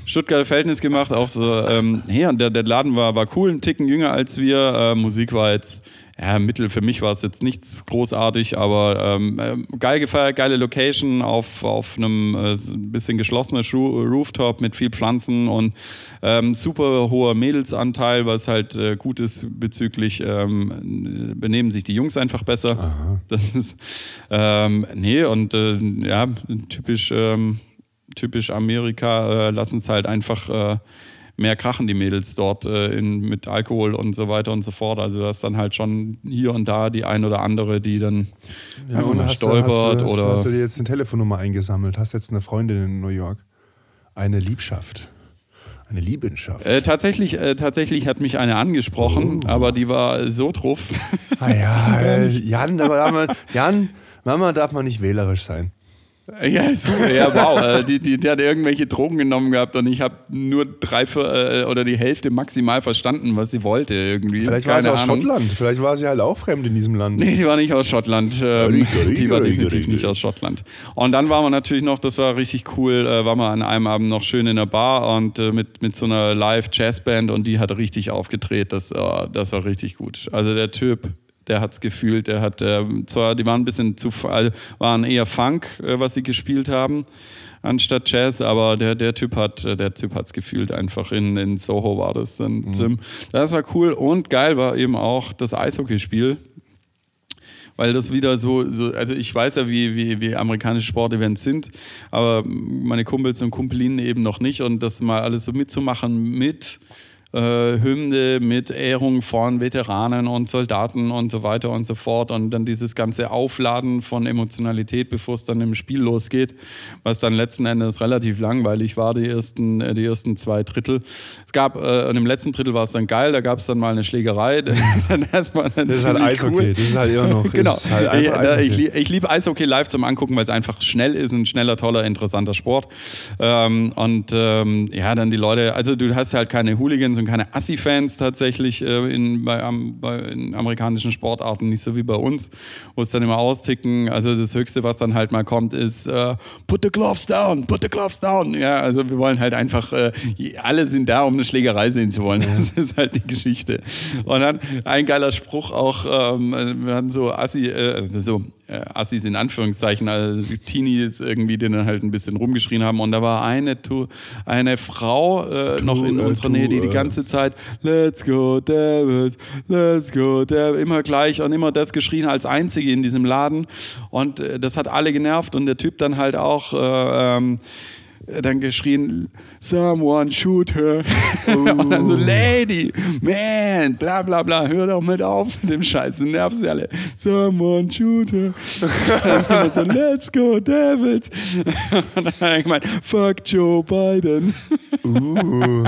Stuttgarter Verhältnis gemacht, auch so, ähm, ja, der, der Laden war, war cool, ein Ticken jünger als wir. Äh, Musik war jetzt, ja, Mittel, für mich war es jetzt nichts großartig, aber ähm, äh, geil gefeiert, geile Location auf, auf einem äh, bisschen geschlossenen Rooftop mit viel Pflanzen und ähm, super hoher Mädelsanteil, was halt äh, gut ist bezüglich, ähm, benehmen sich die Jungs einfach besser. Aha. Das ist, ähm, nee, und äh, ja, typisch, ähm, typisch Amerika, äh, lassen es halt einfach äh, mehr krachen, die Mädels dort äh, in, mit Alkohol und so weiter und so fort. Also das ist dann halt schon hier und da die ein oder andere, die dann Ja, und hast, du, stolpert hast, du, hast, oder. hast du dir jetzt eine Telefonnummer eingesammelt? Hast jetzt eine Freundin in New York? Eine Liebschaft. Eine Liebenschaft. Äh, tatsächlich, äh, tatsächlich hat mich eine angesprochen, Oh. aber die war so drauf. ah ja, äh, Jan, aber Jan, Mama darf man nicht wählerisch sein. Ja, super, ja, wow. Äh, die, die, die hat irgendwelche Drogen genommen gehabt und ich habe nur drei äh, oder die Hälfte maximal verstanden, was sie wollte irgendwie. Vielleicht war Keine sie aus Ahnung. Schottland. Vielleicht war sie halt auch fremd in diesem Land. Nee, die war nicht aus Schottland. Ähm, die war definitiv nicht aus Schottland. Und dann waren wir natürlich noch, das war richtig cool, äh, waren wir an einem Abend noch schön in der Bar und äh, mit, mit so einer Live-Jazzband und die hat richtig aufgedreht. Das, äh, das war richtig gut. Also der Typ, der hat es gefühlt. Der hat ähm, zwar, die waren ein bisschen zu, waren eher Funk, äh, was sie gespielt haben, anstatt Jazz, aber der, der Typ hat, äh, der Typ hat's gefühlt einfach. In, in Soho war das dann. Mhm. Das war cool und geil war eben auch das Eishockeyspiel weil das wieder so, so also ich weiß ja, wie, wie, wie amerikanische Sportevents sind, aber meine Kumpels und Kumpelinnen eben noch nicht und das mal alles so mitzumachen mit Hymne, mit Ehrung von Veteranen und Soldaten und so weiter und so fort und dann dieses ganze Aufladen von Emotionalität, bevor es dann im Spiel losgeht, was dann letzten Endes relativ langweilig war, die ersten, äh, die ersten zwei Drittel. Es gab, äh, und im letzten Drittel war es dann geil, da gab es dann mal eine Schlägerei. das, war dann Das ist halt Eishockey. cool. Das ist halt immer noch. Genau. Halt ich, Eishockey. ich, lieb- ich liebe Eishockey live zum Angucken, weil es einfach schnell ist, ein schneller, toller, interessanter Sport. Ähm, und ähm, ja, dann die Leute, also du hast halt keine Hooligans und keine Assi-Fans tatsächlich äh, in, bei, am, bei, in amerikanischen Sportarten, nicht so wie bei uns, wo es dann immer austicken. Also das Höchste, was dann halt mal kommt, ist äh, Put the gloves down, put the gloves down. Ja, also wir wollen halt einfach, äh, alle sind da, um eine Schlägerei sehen zu wollen. Das ist halt die Geschichte. Und dann ein geiler Spruch auch, ähm, wir hatten so Assi, äh, also so Assis in Anführungszeichen, also Teenies irgendwie, die dann halt ein bisschen rumgeschrien haben. Und da war eine, Tu- eine Frau äh, noch in äh, unserer tu, Nähe, die die äh. ganze Zeit Let's go Devils, let's go Devils, immer gleich und immer das geschrien als einzige in diesem Laden. Und äh, das hat alle genervt und der Typ dann halt auch äh, ähm, dann geschrien, someone shoot her. Und so, Lady, man, bla bla bla, hör doch mit auf mit dem Scheiß, du nervst sie alle. Someone shoot her. Dann so, let's go Devils. Und dann habe ich gemeint, fuck Joe Biden. Uh.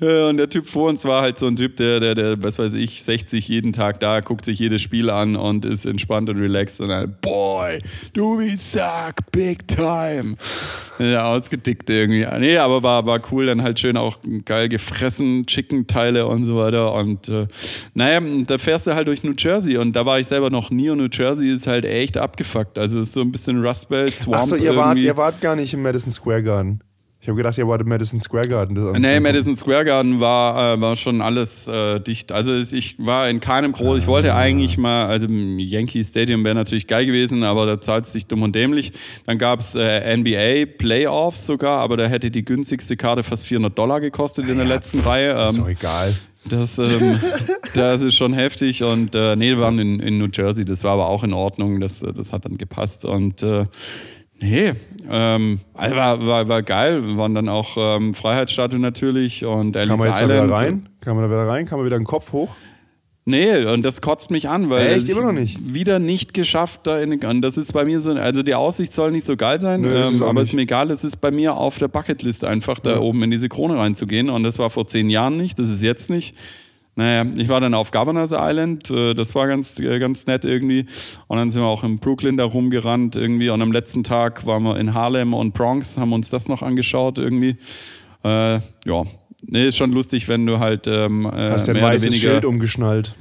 und der Typ vor uns war halt so ein Typ, der, der, der, was weiß ich, 60 jeden Tag da, guckt sich jedes Spiel an und ist entspannt und relaxed und dann, boy, du wie suck, big time. Ja, ausgedickt irgendwie. Nee, aber war, war cool, dann halt schön auch geil gefressen, Chicken-Teile und so weiter. Und äh, naja, da fährst du halt durch New Jersey und da war ich selber noch nie und New Jersey ist halt echt abgefuckt. Also ist so ein bisschen Rust Belt, Swamp. Achso, ihr wart, ihr wart gar nicht im Madison Square Garden. Ich habe gedacht, ihr wart im Madison Square Garden. Nee, Madison Square Garden war, äh, war schon alles äh, dicht. Also ich war in keinem groß. Ich wollte eigentlich mal, also im Yankee Stadium wäre natürlich geil gewesen, aber da zahlt es sich dumm und dämlich. Dann gab es äh, NBA Playoffs sogar, aber da hätte die günstigste Karte fast 400 Dollar gekostet in der ja, letzten Reihe. Ähm, ist doch egal. Das, ähm, das ist schon heftig und äh, nee, wir waren in, in New Jersey, das war aber auch in Ordnung, das, das hat dann gepasst und äh, Nee, ähm, war, war, war geil. Wir waren dann auch ähm, Freiheitsstatue natürlich und Ellis Kann man jetzt Island. Da wieder rein? Kann man da wieder rein? Kann man wieder den Kopf hoch? Nee, und das kotzt mich an, weil Echt? Immer noch nicht. wieder nicht geschafft da in und das ist bei mir so, also die Aussicht soll nicht so geil sein, Nö, ähm, aber es ist mir egal, es ist bei mir auf der Bucketlist einfach da ja. oben in diese Krone reinzugehen und das war vor zehn Jahren nicht, das ist jetzt nicht. Naja, ich war dann auf Governor's Island, äh, das war ganz, äh, ganz nett irgendwie. Und dann sind wir auch in Brooklyn da rumgerannt irgendwie. Und am letzten Tag waren wir in Harlem und Bronx, haben uns das noch angeschaut irgendwie. Äh, ja, nee, ist schon lustig, wenn du halt. Ähm, äh, Hast du ein weißes Schild umgeschnallt?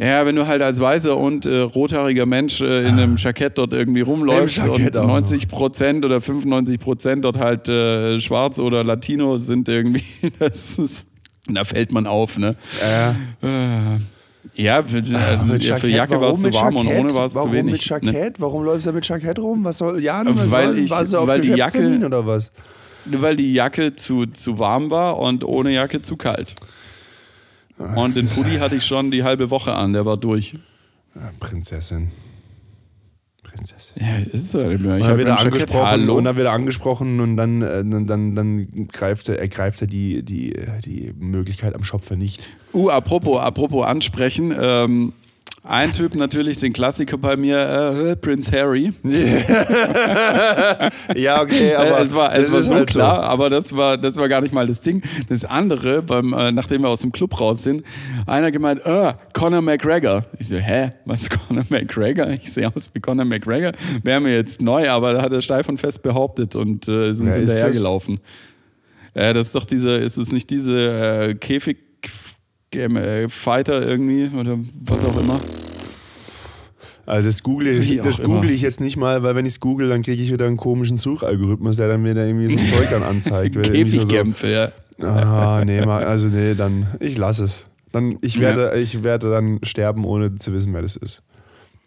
Ja, wenn du halt als weißer und äh, rothaariger Mensch äh, in einem Jackett dort irgendwie rumläufst und 90 Prozent oder 95 Prozent dort halt äh, schwarz oder Latino sind irgendwie, das ist da fällt man auf, ne? Äh. Ja, für, äh, für Jacke war es zu warm und ohne war es zu wenig. Warum mit Jackett? Ne? Warum läufst du mit Jackett rum? Was soll, Jan, was weil soll, ich, warst du auf weil die Jacke, oder was? Weil die Jacke zu, zu warm war und ohne Jacke zu kalt. Und den Pulli hatte ich schon die halbe Woche an, der war durch. Prinzessin. Prinzessin. Ja, ist es immer. Ich habe wieder angesprochen und dann wieder angesprochen und dann, äh, dann, dann, dann greift er, ergreift er die, die, die Möglichkeit am Schopfe nicht. Uh, apropos, apropos ansprechen. Ähm, ein Typ natürlich, den Klassiker bei mir, äh, Prince Harry. ja, okay, aber es war, es war so halt klar, so. aber das war, das war gar nicht mal das Ding. Das andere, beim, äh, nachdem wir aus dem Club raus sind, einer gemeint, äh, Conor McGregor. Ich so, hä, was ist Conor McGregor? Ich sehe aus wie Conor McGregor. Wäre mir jetzt neu, aber da hat er steif und fest behauptet und äh, ist uns ja, hinterhergelaufen. Äh, das ist doch diese, ist es nicht diese äh, Käfig äh, Fighter irgendwie oder was auch immer. Also das google ich, das google ich jetzt nicht mal, weil wenn ich es google, dann kriege ich wieder einen komischen Suchalgorithmus, der dann mir da irgendwie so Zeug dann anzeigt. Käfigkämpfe, so, ja. Ah, nee, also nee, dann, ich lasse es. Dann, ich, werde, ja. ich werde dann sterben, ohne zu wissen, wer das ist.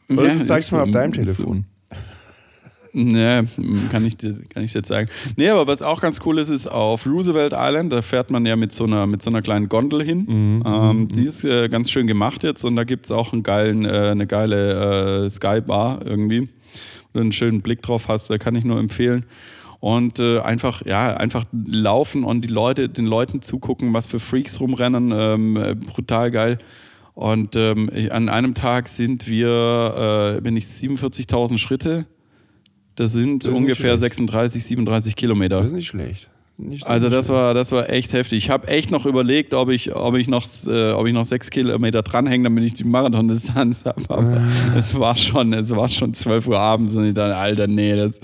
Oder ja, du zeigst mal auf deinem Telefon. Nee, kann ich, dir, kann ich jetzt sagen. Nee, aber was auch ganz cool ist, ist auf Roosevelt Island, da fährt man ja mit so einer, mit so einer kleinen Gondel hin. Mhm, ähm, mhm. die ist äh, ganz schön gemacht jetzt und da gibt es auch einen geilen, äh, eine geile äh, Skybar irgendwie. Wenn du einen schönen Blick drauf hast, da kann ich nur empfehlen. Und äh, einfach, ja, einfach laufen und die Leute, den Leuten zugucken, was für Freaks rumrennen. Ähm, äh, brutal geil. Und ähm, an einem Tag sind wir, äh, bin ich 47.000 Schritte das sind das ungefähr 36, 37 Kilometer. Das ist nicht schlecht. Nicht also das war, das war echt heftig. Ich habe echt noch überlegt, ob ich, ob ich noch, äh, ob ich noch sechs Kilometer dranhänge, damit ich die Marathondistanz habe. Aber ah. es war schon, es war schon 12 Uhr abends und ich dachte, Alter, nee, das,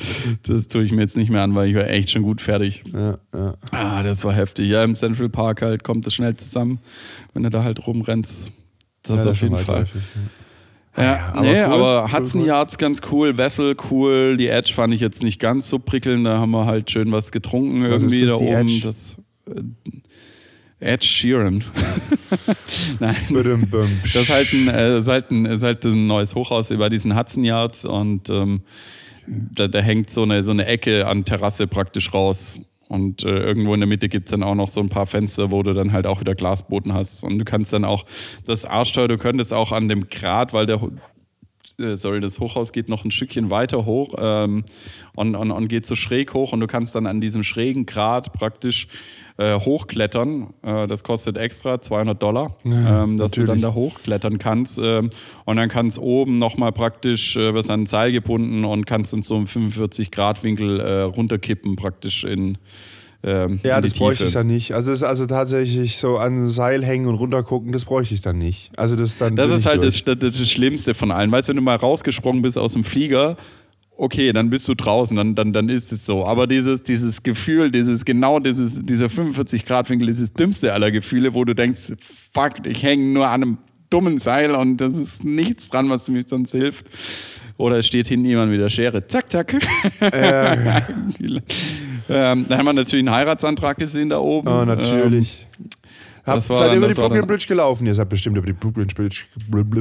das tue ich mir jetzt nicht mehr an, weil ich war echt schon gut fertig. Ja, ja. Ah, das war heftig. Ja, im Central Park halt kommt das schnell zusammen, wenn du da halt rumrennst. Das ja, auf jeden Fall. Häufig, ja. Ja, aber, nee, cool. aber Hudson Yards ganz cool, Vessel cool, die Edge fand ich jetzt nicht ganz so prickelnd, da haben wir halt schön was getrunken was irgendwie da oben. Edge? Das, äh, Ed Sheeran. Nein. Das ist halt, ein, äh, ist, halt ein, ist halt ein neues Hochhaus über diesen Hudson Yards und ähm, da, da, hängt so eine, so eine Ecke an Terrasse praktisch raus. Und äh, irgendwo in der Mitte gibt es dann auch noch so ein paar Fenster, wo du dann halt auch wieder Glasboden hast. Und du kannst dann auch das Arschteuer, du könntest auch an dem Grat, weil der äh, sorry, das Hochhaus geht noch ein Stückchen weiter hoch ähm, und, und, und geht so schräg hoch und du kannst dann an diesem schrägen Grat praktisch äh, hochklettern. Äh, das kostet extra 200 Dollar, ja, ähm, dass natürlich. du dann da hochklettern kannst. Ähm, und dann kannst oben nochmal praktisch, äh, wirst an ein Seil gebunden und kannst in so einem 45 Grad Winkel äh, runterkippen praktisch in Ähm, Ja, das bräuchte Tiefe. ich dann nicht. Also, es ist also tatsächlich so an Seil hängen und runtergucken, das bräuchte ich dann nicht. Also, das ist dann. Das ist halt das, das, das Schlimmste von allen. Weißt du, wenn du mal rausgesprungen bist aus dem Flieger, okay, dann bist du draußen, dann, dann, dann ist es so. Aber dieses, dieses Gefühl, dieses genau dieses, dieser 45-Grad-Winkel ist das dümmste aller Gefühle, wo du denkst, fuck, ich hänge nur an einem dummen Seil und das ist nichts dran, was mir sonst hilft. Oder es steht hinten jemand mit der Schere. Zack, zack. ähm, da haben wir natürlich einen Heiratsantrag gesehen da oben. Oh, natürlich. Habt, war seid ihr über die Brooklyn Bridge gelaufen? Ihr seid bestimmt über die Brooklyn Bridge.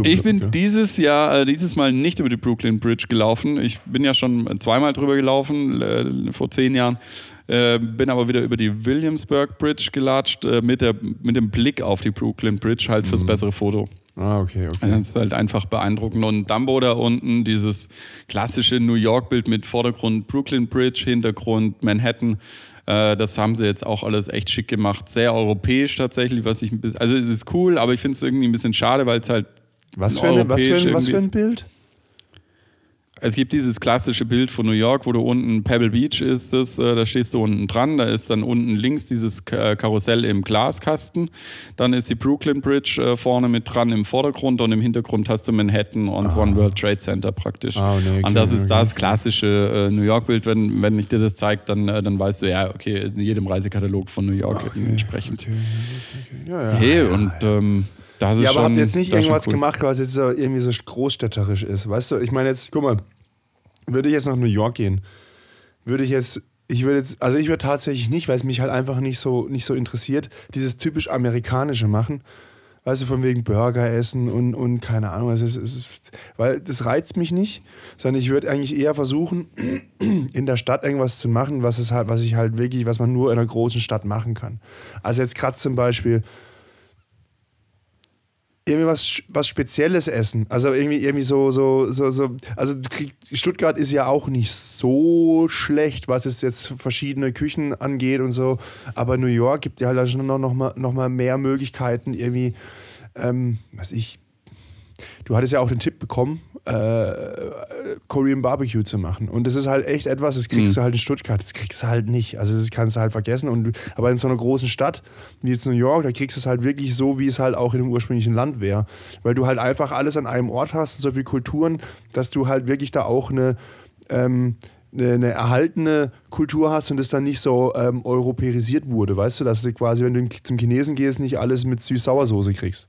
Ich bin dieses Jahr, äh, dieses Mal nicht über die Brooklyn Bridge gelaufen. Ich bin ja schon zweimal drüber gelaufen, äh, vor zehn Jahren. Äh, bin aber wieder über die Williamsburg Bridge gelatscht, äh, mit, der, mit dem Blick auf die Brooklyn Bridge, halt fürs bessere Foto. Ah, okay, okay. Also Das ist halt einfach beeindruckend. Und Dumbo da unten, dieses klassische New York-Bild mit Vordergrund Brooklyn Bridge, Hintergrund Manhattan. Äh, das haben sie jetzt auch alles echt schick gemacht. Sehr europäisch tatsächlich, was ich ein bisschen. Also es ist cool, aber ich finde es irgendwie ein bisschen schade, weil es halt. Was für, eine, was, für ein, was für ein Bild? Es gibt dieses klassische Bild von New York, wo du unten Pebble Beach ist, das, äh, da stehst du unten dran, da ist dann unten links dieses äh, Karussell im Glaskasten, dann ist die Brooklyn Bridge äh, vorne mit dran im Vordergrund und im Hintergrund hast du Manhattan und One World Trade Center praktisch. Ah, nee, und das okay, ist okay. das klassische New York Bild, wenn, wenn ich dir das zeige, dann, dann weißt du, ja, okay, in jedem Reisekatalog von New York entsprechend. Ja, ja. Hey, und ähm, das ist Ja, aber schon, habt ihr jetzt nicht irgendwas gemacht, was jetzt so irgendwie so großstädterisch ist? Weißt du, ich meine jetzt, guck mal, würde ich jetzt nach New York gehen, würde ich jetzt, ich würde jetzt, also ich würde tatsächlich nicht, weil es mich halt einfach nicht so, nicht so interessiert, dieses typisch amerikanische machen. Weißt du, von wegen Burger essen und, und keine Ahnung, es ist, es ist, weil das reizt mich nicht, sondern ich würde eigentlich eher versuchen, in der Stadt irgendwas zu machen, was es halt, was ich halt wirklich, was man nur in einer großen Stadt machen kann. Also jetzt gerade zum Beispiel, irgendwie was, was Spezielles essen. Also irgendwie, irgendwie so, so, so, so. Also Stuttgart ist ja auch nicht so schlecht, was es jetzt verschiedene Küchen angeht und so. Aber New York gibt ja halt schon noch, noch, mal, noch mal mehr Möglichkeiten, irgendwie, ähm, was ich. Du hattest ja auch den Tipp bekommen, äh, Korean Barbecue zu machen. Und das ist halt echt etwas, das kriegst du halt in Stuttgart, das kriegst du halt nicht. Also das kannst du halt vergessen. Und, aber in so einer großen Stadt wie jetzt New York, da kriegst du es halt wirklich so, wie es halt auch in dem ursprünglichen Land wäre. Weil du halt einfach alles an einem Ort hast und so viele Kulturen, dass du halt wirklich da auch eine, ähm, eine, eine erhaltene Kultur hast und das dann nicht so ähm, europäisiert wurde. Weißt du, dass du quasi, wenn du zum Chinesen gehst, nicht alles mit Süß-Sauersoße kriegst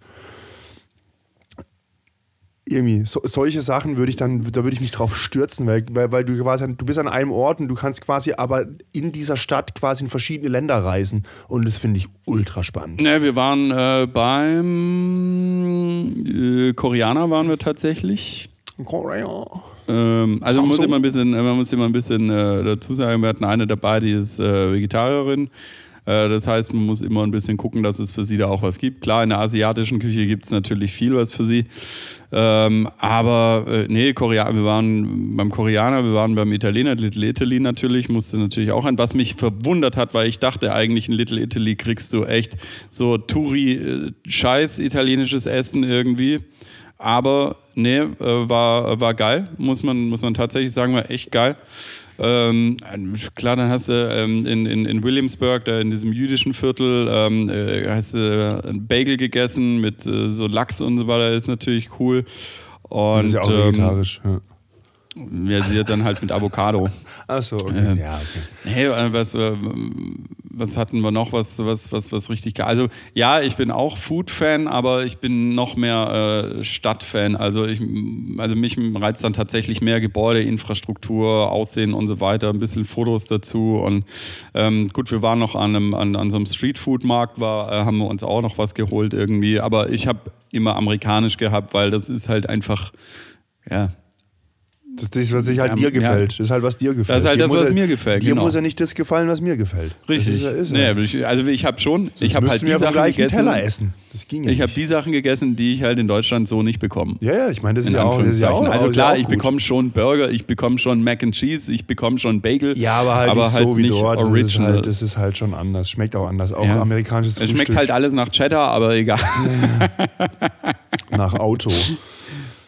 irgendwie so, solche Sachen würde ich dann, da würde ich mich drauf stürzen, weil, weil, weil du quasi, du bist an einem Ort und du kannst quasi aber in dieser Stadt quasi in verschiedene Länder reisen und das finde ich ultra spannend. Ne, wir waren äh, beim äh, Koreaner waren wir tatsächlich. Korea. Ähm, also man muss immer ein bisschen, man muss immer ein bisschen äh, dazu sagen, wir hatten eine dabei, die ist äh, Vegetarierin. Äh, das heißt, man muss immer ein bisschen gucken, dass es für sie da auch was gibt. Klar, in der asiatischen Küche gibt es natürlich viel was für sie. Ähm, aber äh, nee, Korea, wir waren beim Koreaner, wir waren beim Italiener, Little Italy natürlich, musste natürlich auch ein. Was mich verwundert hat, weil ich dachte eigentlich in Little Italy kriegst du echt so Touri-Scheiß italienisches Essen irgendwie. Aber nee, äh, war, war geil, muss man, muss man tatsächlich sagen, war echt geil. Ähm, klar, dann hast du ähm, in, in, in Williamsburg, da in diesem jüdischen Viertel, ähm, äh, hast du einen Bagel gegessen mit äh, so Lachs und so weiter, ist natürlich cool. Und Das ist ja auch ähm, vegetarisch. Ja. Hat dann halt mit Avocado. Achso, okay. Ähm, ja, okay. Hey, äh, was, äh, was hatten wir noch, was, was, was, was richtig geil? Also ja, ich bin auch Food-Fan, aber ich bin noch mehr äh, Stadt-Fan. Also, ich, also mich reizt dann tatsächlich mehr Gebäude, Infrastruktur, Aussehen und so weiter, ein bisschen Fotos dazu. Und ähm, gut, wir waren noch an, einem, an, an so einem Street-Food-Markt, war, äh, haben wir uns auch noch was geholt irgendwie. Aber ich habe immer amerikanisch gehabt, weil das ist halt einfach, ja, Das ist das, was sich halt Ja, dir ja. gefällt. Das ist halt, was dir gefällt. Das ist halt Dir das, was ja- mir gefällt, Dir genau. muss ja nicht das gefallen, was mir gefällt. Richtig. Das ist, ja- ist, nee, ja. aber ich, also ich habe schon, ich habe halt die Sachen gegessen. Teller essen. Das ging ja Ich habe die Sachen gegessen, die ich halt in Deutschland so nicht bekomme. Ja, ja, ich meine, das ist ja auch. Das ist ja auch also klar, ja auch ich bekomme schon Burger, ich bekomme schon Mac and Cheese, ich bekomme schon Bagel. Ja, aber halt nicht so wie nicht dort. Das ist, Original. halt, das ist halt schon anders. Schmeckt auch anders. Auch Ja. amerikanisches es Frühstück schmeckt halt alles nach Cheddar, aber egal. nach Auto.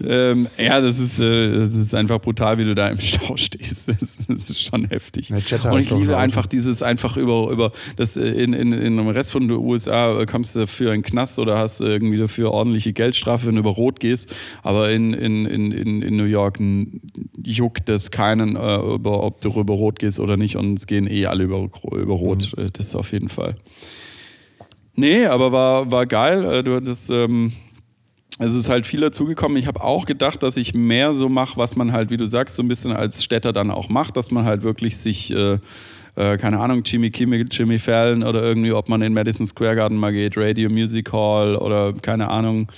Ähm, ja, das ist, äh, das ist einfach brutal, wie du da im Stau stehst. Das, das ist schon heftig. Ja, und ich liebe einfach dieses einfach über, über das äh, in, in, in dem Rest von den USA kommst du für einen Knast oder hast irgendwie dafür ordentliche Geldstrafe, wenn du über Rot gehst. Aber in, in, in, in, in New York juckt das keinen, äh, über, ob du über Rot gehst oder nicht. Und es gehen eh alle über, über Rot. Mhm. Äh, Das ist auf jeden Fall. Nee, aber war, war geil. Äh, Du hattest. Ähm, es ist halt viel dazugekommen. Ich habe auch gedacht, dass ich mehr so mache, was man halt, wie du sagst, so ein bisschen als Städter dann auch macht, dass man halt wirklich sich, äh, äh, keine Ahnung, Jimmy Kimmel, Jimmy Fallon oder irgendwie, ob man in Madison Square Garden mal geht, Radio Music Hall oder keine Ahnung,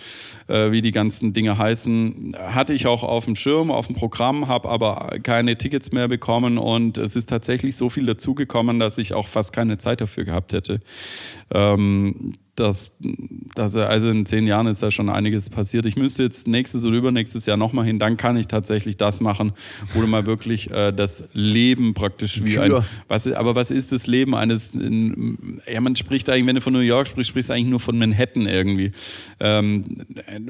äh, wie die ganzen Dinge heißen, hatte ich auch auf dem Schirm, auf dem Programm, habe aber keine Tickets mehr bekommen und es ist tatsächlich so viel dazugekommen, dass ich auch fast keine Zeit dafür gehabt hätte. Ähm, das, das, also in zehn Jahren ist da schon einiges passiert. Ich müsste jetzt nächstes oder übernächstes Jahr nochmal hin, dann kann ich tatsächlich das machen, wo du mal wirklich äh, das Leben praktisch wie ein. Was, aber was ist das Leben eines. in- Ja, man spricht eigentlich, wenn du von New York sprichst, sprichst du eigentlich nur von Manhattan irgendwie. Ähm,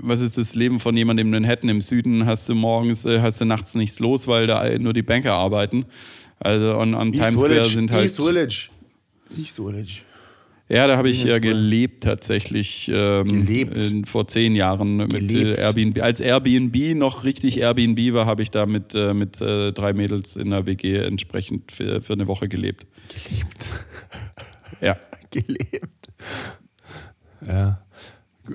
was ist das Leben von jemandem in Manhattan? Im Süden hast du morgens, äh, hast du nachts nichts los, weil da nur die Banker arbeiten. Also und am Times Square sind halt. East Village. East Village. Ja, da habe ich ja Square. gelebt tatsächlich. Ähm, Gelebt? In, vor zehn Jahren mit Gelebt. äh, Airbnb. Als Airbnb noch richtig Airbnb war, habe ich da mit, äh, mit äh, drei Mädels in der WG entsprechend für, für eine Woche gelebt. Gelebt. Ja. Gelebt. Ja.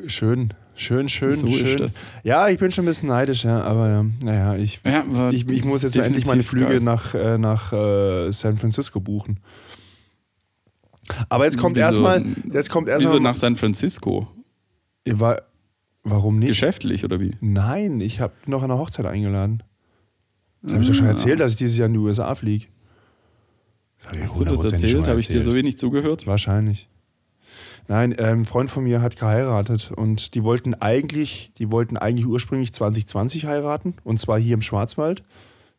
Schön. Schön, schön, So schön. Ja, ich bin schon ein bisschen neidisch, ja, aber ja, naja, ich, Ja, ich, ich muss jetzt endlich meine Flüge geil. nach, äh, nach äh, San Francisco buchen. Aber jetzt kommt erstmal, jetzt kommt Wieso nach San Francisco? Wa- warum nicht? Geschäftlich oder wie? Nein, ich habe noch an einer Hochzeit eingeladen. Das habe ich doch Ah. schon erzählt, dass ich dieses Jahr in die USA fliege. Hast du das erzählt? Habe ich dir so wenig zugehört? Wahrscheinlich. Nein, ähm, ein Freund von mir hat geheiratet und die wollten eigentlich, die wollten eigentlich ursprünglich 2020 heiraten und zwar hier im Schwarzwald.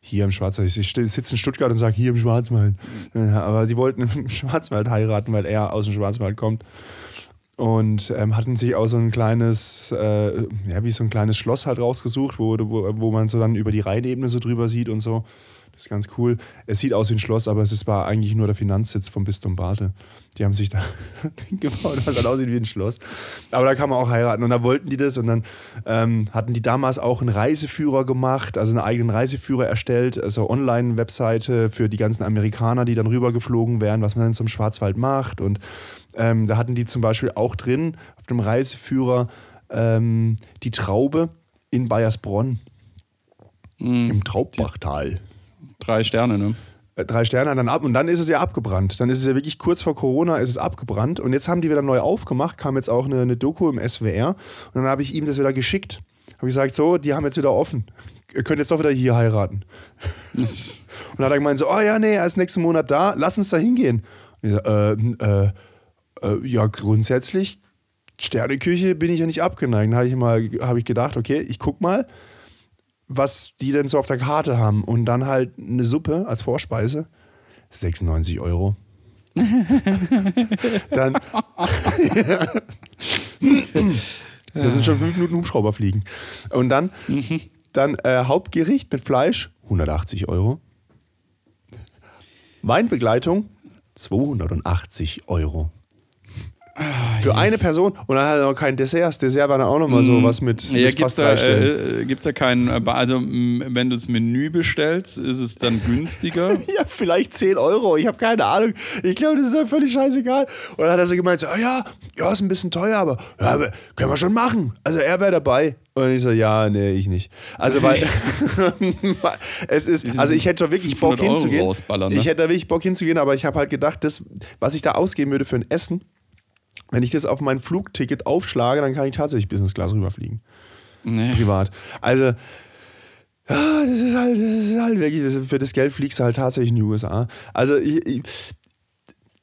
Hier im Schwarzwald. Ich sitze in Stuttgart und sage hier im Schwarzwald. Ja, aber die wollten im Schwarzwald heiraten, weil er aus dem Schwarzwald kommt. Und ähm, hatten sich auch so ein kleines, äh, ja, wie so ein kleines Schloss halt rausgesucht, wo, wo, wo man so dann über die Rheinebene so drüber sieht und so. Das ist ganz cool. Es sieht aus wie ein Schloss, aber es war eigentlich nur der Finanzsitz vom Bistum Basel. Die haben sich da gebaut, was halt aussieht wie ein Schloss. Aber da kann man auch heiraten. Und da wollten die das und dann ähm, hatten die damals auch einen Reiseführer gemacht, also einen eigenen Reiseführer erstellt, also Online-Webseite für die ganzen Amerikaner, die dann rübergeflogen wären, was man dann zum Schwarzwald macht. Und ähm, da hatten die zum Beispiel auch drin auf dem Reiseführer ähm, die Traube in Bayersbronn im Traubbachtal. Drei Sterne, ne? Äh, Drei Sterne dann ab und dann ist es ja abgebrannt. Dann ist es ja wirklich kurz vor Corona ist es abgebrannt und jetzt haben die wieder neu aufgemacht, kam jetzt auch eine, eine Doku im SWR und dann habe ich ihm das wieder geschickt. Habe gesagt, so, die haben jetzt wieder offen. Ihr könnt jetzt doch wieder hier heiraten. Und dann hat er gemeint so, oh ja, nee, er ist nächsten Monat da, lass uns da hingehen. Und ich so, ähm, äh, äh, ja, grundsätzlich, Sterneküche bin ich ja nicht abgeneigt. Dann habe ich, mal- hab ich gedacht, okay, ich guck mal, was die denn so auf der Karte haben. Und dann halt eine Suppe als Vorspeise, 96 Euro. dann. das sind schon fünf Minuten Hubschrauber fliegen. Und dann, dann äh, Hauptgericht mit Fleisch, 180 Euro. Weinbegleitung, 280 Euro. Für eine Person und dann hat er noch kein Dessert. Das Dessert war dann auch nochmal so was mit, Mhm. Ja, mit gibt's fast da, äh, gibt's da keinen, äh, also wenn du das Menü bestellst, ist es dann günstiger? Ja, vielleicht 10 Euro. Ich habe keine Ahnung. Ich glaube, das ist ja völlig scheißegal. Und dann hat er so gemeint, so, ah ja, ja, ist ein bisschen teuer, aber ja, können wir schon machen. Also er wäre dabei. Und ich so, ja, nee, ich nicht. Also weil es ist, also ich hätte wirklich Bock 500 Euro hinzugehen. ne? Ich hätte da wirklich Bock hinzugehen, aber ich habe halt gedacht, das, was ich da ausgeben würde für ein Essen, wenn ich das auf mein Flugticket aufschlage, dann kann ich tatsächlich Business Class rüberfliegen. Nee. Privat. Also, ja, das ist halt, das ist halt wirklich, das, für das Geld fliegst du halt tatsächlich in die USA. Also, ich, ich,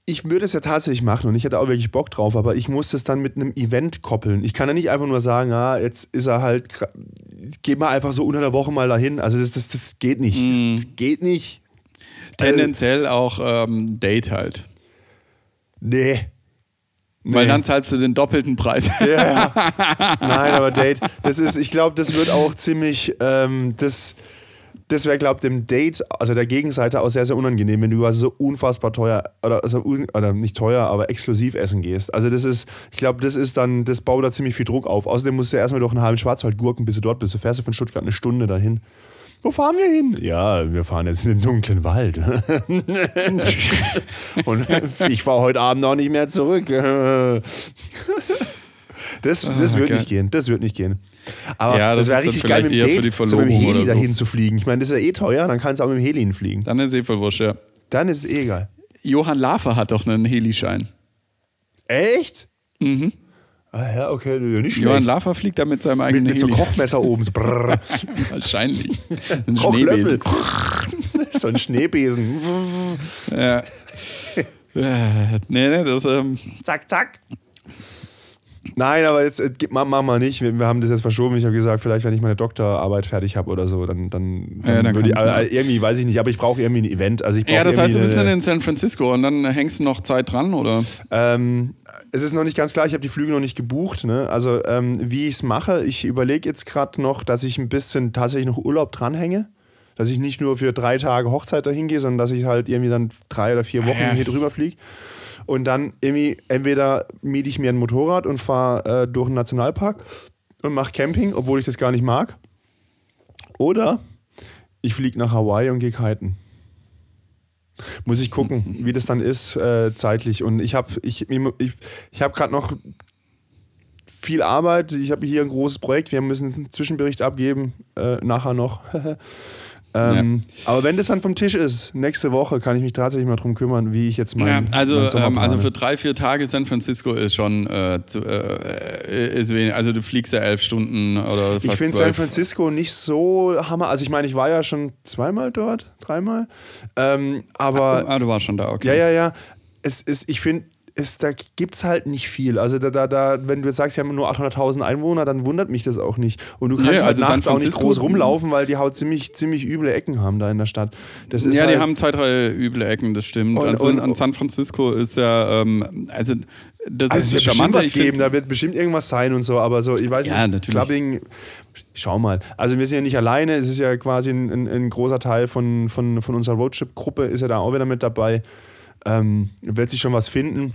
ich würde es ja tatsächlich machen und ich hätte auch wirklich Bock drauf, aber ich muss das dann mit einem Event koppeln. Ich kann ja nicht einfach nur sagen, ah, jetzt ist er halt, geh mal einfach so unter der Woche mal dahin. Also, das, das, das geht nicht. Das, das geht nicht. Tendenziell auch ähm, Date halt. Nee. Weil dann zahlst du den doppelten Preis. Ja, ja. Nein, aber Date, das ist, ich glaube, das wird auch ziemlich, ähm, das, das wäre, glaube ich, dem Date, also der Gegenseite auch sehr, sehr unangenehm, wenn du also so unfassbar teuer, oder, also, oder nicht teuer, aber exklusiv essen gehst. Also das ist, ich glaube, das ist dann, das baut da ziemlich viel Druck auf. Außerdem musst du erstmal durch einen halben Schwarzwald gurken, bis du dort bist. Du fährst ja von Stuttgart eine Stunde dahin. Wo fahren wir hin? Ja, wir fahren jetzt in den dunklen Wald. Und ich fahre heute Abend noch nicht mehr zurück. Das, das Ah, wird geil. nicht gehen. Das wird nicht gehen. Aber Ja, das, das wäre richtig geil mit dem Date, dem Verlobung Heli so. dahin zu fliegen. Ich meine, das ist ja eh teuer, dann kannst du auch mit dem Heli hinfliegen. Dann ist eh voll wurscht, ja. Dann ist es eh egal. Johann Lafer hat doch einen Helischein. Echt? Mhm. Ah ja, okay, nicht schlecht. Johann Lafer fliegt da mit seinem mit, eigenen mit so Heli. Kochmesser oben. So. Wahrscheinlich. Ein Kochlöffel. Schneebesen. so ein Schneebesen. Ja. Äh, nee, nee, das, ähm, zack, zack. Nein, aber jetzt äh, gib- mach, mach mal nicht. Wir, wir haben das jetzt verschoben. Ich habe gesagt, vielleicht, wenn ich meine Doktorarbeit fertig habe oder so, dann, dann, dann, Ja, dann würde ich, du äh, irgendwie, weiß ich nicht, aber ich brauche irgendwie ein Event. Also ich ja, das heißt, du bist dann in San Francisco und dann hängst du noch Zeit dran, oder? Ähm, es ist noch nicht ganz klar, ich habe die Flüge noch nicht gebucht. Ne? Also, ähm, wie ich es mache, ich überlege jetzt gerade noch, dass ich ein bisschen tatsächlich noch Urlaub dranhänge. Dass ich nicht nur für drei Tage Hochzeit dahin gehe, sondern dass ich halt irgendwie dann drei oder vier Wochen Ja. hier drüber fliege. Und dann irgendwie, entweder miete ich mir ein Motorrad und fahre äh, durch einen Nationalpark und mache Camping, obwohl ich das gar nicht mag. Oder ich fliege nach Hawaii und gehe kiten. Muss ich gucken, wie das dann ist äh, zeitlich. Und ich habe ich, ich, ich hab gerade noch viel Arbeit. Ich habe hier ein großes Projekt. Wir müssen einen Zwischenbericht abgeben, äh, nachher noch. ähm, Aber wenn das dann vom Tisch ist, nächste Woche kann ich mich tatsächlich mal drum kümmern, wie ich jetzt Ja, mein, also, mein ähm, also für drei, vier Tage San Francisco ist schon äh, zu, äh, ist wenig. Also du fliegst ja elf Stunden oder fast Ich finde San. Francisco nicht so hammer. Also ich meine, ich war ja schon zweimal dort, dreimal. Ähm, aber Ah, du warst schon da, okay. Ja, ja, ja. Es ist, ich finde, es, da gibt es halt nicht viel. Also da, da, da, wenn du jetzt sagst, sie haben nur 800.000 Einwohner, dann wundert mich das auch nicht. Und du kannst Nee, halt also nachts auch nicht groß rumlaufen, weil die Haut ziemlich, ziemlich üble Ecken haben da in der Stadt. Das ist ja, halt, die haben zwei, drei üble Ecken, das stimmt. Und- also und- an San Francisco ist ja, ähm, also das also ist es wird was geben, da wird bestimmt irgendwas sein und so, aber so, ich weiß Ja, nicht, natürlich. Clubbing, schau mal. Also wir sind ja nicht alleine, es ist ja quasi ein, ein, ein großer Teil von, von, von unserer Roadtrip-Gruppe, ist ja da auch wieder mit dabei. Ähm, wird sich schon was finden.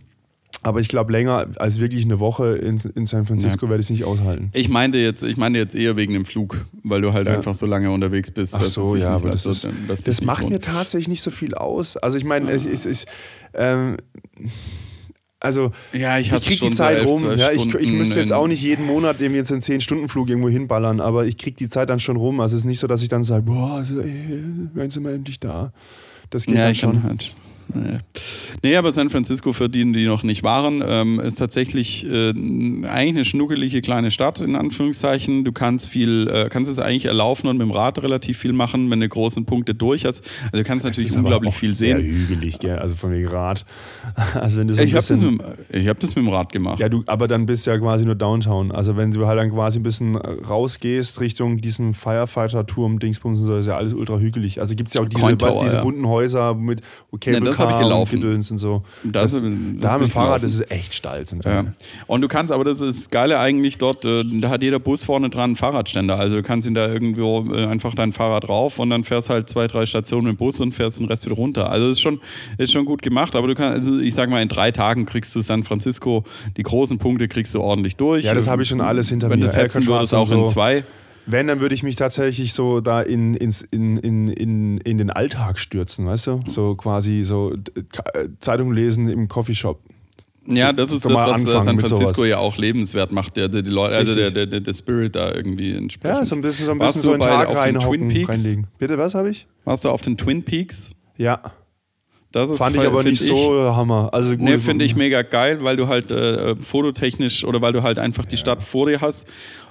Aber ich glaube, länger als wirklich eine Woche in, in San Francisco werde ich es nicht aushalten. Ich meinte jetzt, ich meinte jetzt eher wegen dem Flug, weil du halt Ja. einfach so lange unterwegs bist. Ach so, ja, aber das, also, ist, dass sich das nicht macht mir tatsächlich nicht so viel aus. Also ich meine, ich, ich, ich, ähm, also Ja, ich ich hatte krieg schon die Zeit rum. Ja, ich, ich müsste jetzt auch nicht jeden Monat irgendwie jetzt einen 10-Stunden-Flug irgendwo hinballern, aber ich krieg die Zeit dann schon rum. Also es ist nicht so, dass ich dann sage, boah, also, ey, wann sind wir endlich da? Das geht Ja, dann schon. halt. Nee. nee, aber San Francisco, für die, die noch nicht waren, ähm, ist tatsächlich äh, eigentlich eine schnuckelige kleine Stadt, in Anführungszeichen. Du kannst viel, äh, kannst es eigentlich erlaufen und mit dem Rad relativ viel machen, wenn du großen Punkte durch hast. Also du kannst Das natürlich unglaublich viel sehr sehen. hügelig, gell? also von wegen Rad. Also wenn du so Ich habe das, mit ich hab das mit dem Rad gemacht. Ja, du, aber dann bist du ja quasi nur Downtown. Also wenn du halt dann quasi ein bisschen rausgehst Richtung diesen Firefighter-Turm, Dingsbums und so, ist ja alles ultra hügelig. Also gibt es ja auch diese, Coin was, Tower, diese ja. bunten Häuser mit Cable Ja, das hab ich gelaufen. und Gedöns und so. Das- Das, das da wir ich Fahrrad, ist echt steil zum Ja. Und du kannst, aber das ist das Geile eigentlich dort, äh, da hat jeder Bus vorne dran einen Fahrradständer. Also du kannst ihn da irgendwo äh, einfach dein Fahrrad rauf und dann fährst halt zwei, drei Stationen mit dem Bus und fährst den Rest wieder runter. Also ist schon, ist schon gut gemacht, aber du kannst, also ich sag mal, in drei Tagen kriegst du San Francisco, die großen Punkte kriegst du ordentlich durch. Ja, das habe ich schon alles hinter Wenn mir. das hetzen würdest, auch und in so. zwei. Wenn, dann würde ich mich tatsächlich so da in, ins, in, in, in, in den Alltag stürzen, weißt du? So quasi so äh, Zeitung lesen im Coffeeshop. Ja, das ist das, was äh, San Francisco ja auch lebenswert macht, der, der, die Leute, also der, der, der, Spirit da irgendwie entsprechend. Ja, so ein bisschen so, ein bisschen so einen Tag reinhocken, Peaks? reinlegen. Bitte, was habe ich? Warst du auf den Twin Peaks? Ja. Das ist Fand ich aber nicht so Hammer. Also gut, Ne, finde ich mega geil, weil du halt äh, fototechnisch oder weil du halt einfach die Stadt vor dir hast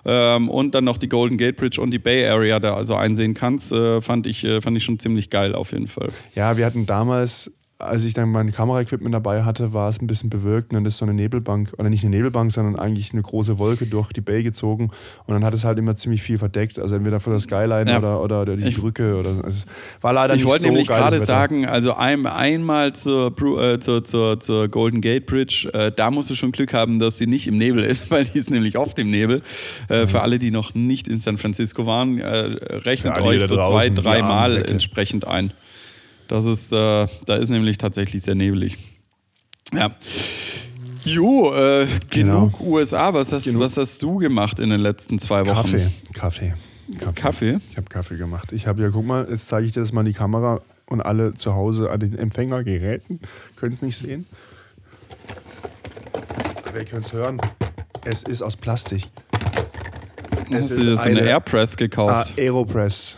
ähm, und dann noch die Golden Gate Bridge und die Bay Area da also einsehen kannst, äh, fand, ich, äh, fand ich schon ziemlich geil auf jeden Fall. Ja, wir hatten damals, als ich dann mein Kameraequipment dabei hatte, war es ein bisschen bewölkt und dann ist so eine Nebelbank, oder nicht eine Nebelbank, sondern eigentlich eine große Wolke durch die Bay gezogen und dann hat es halt immer ziemlich viel verdeckt, also entweder von der Skyline Ja. oder, oder, oder die Ich- Brücke oder also es war leider Ich nicht wollte so nämlich geiles gerade Wetter. sagen, also ein, einmal zur, äh, zur, zur, zur Golden Gate Bridge, äh, da musst du schon Glück haben, dass sie nicht im Nebel ist, weil die ist nämlich oft im Nebel. Äh, Für alle, die noch nicht in San Francisco waren, äh, rechnet alle, euch so draußen, zwei, armen Säcke. entsprechend ein. Das ist, äh, da ist nämlich tatsächlich sehr nebelig. Ja. Jo, äh, genug USA. Was hast, Genau. Genug. was hast du gemacht in den letzten zwei Wochen? Kaffee, Kaffee, Kaffee. Kaffee? Ich habe Kaffee gemacht. Ich habe ja, guck mal, jetzt zeige ich dir das mal in die Kamera und alle zu Hause an den Empfängergeräten können es nicht sehen. Aber ihr könnt es hören. Es ist aus Plastik. Hast du dir so eine Airpress gekauft? Aeropress.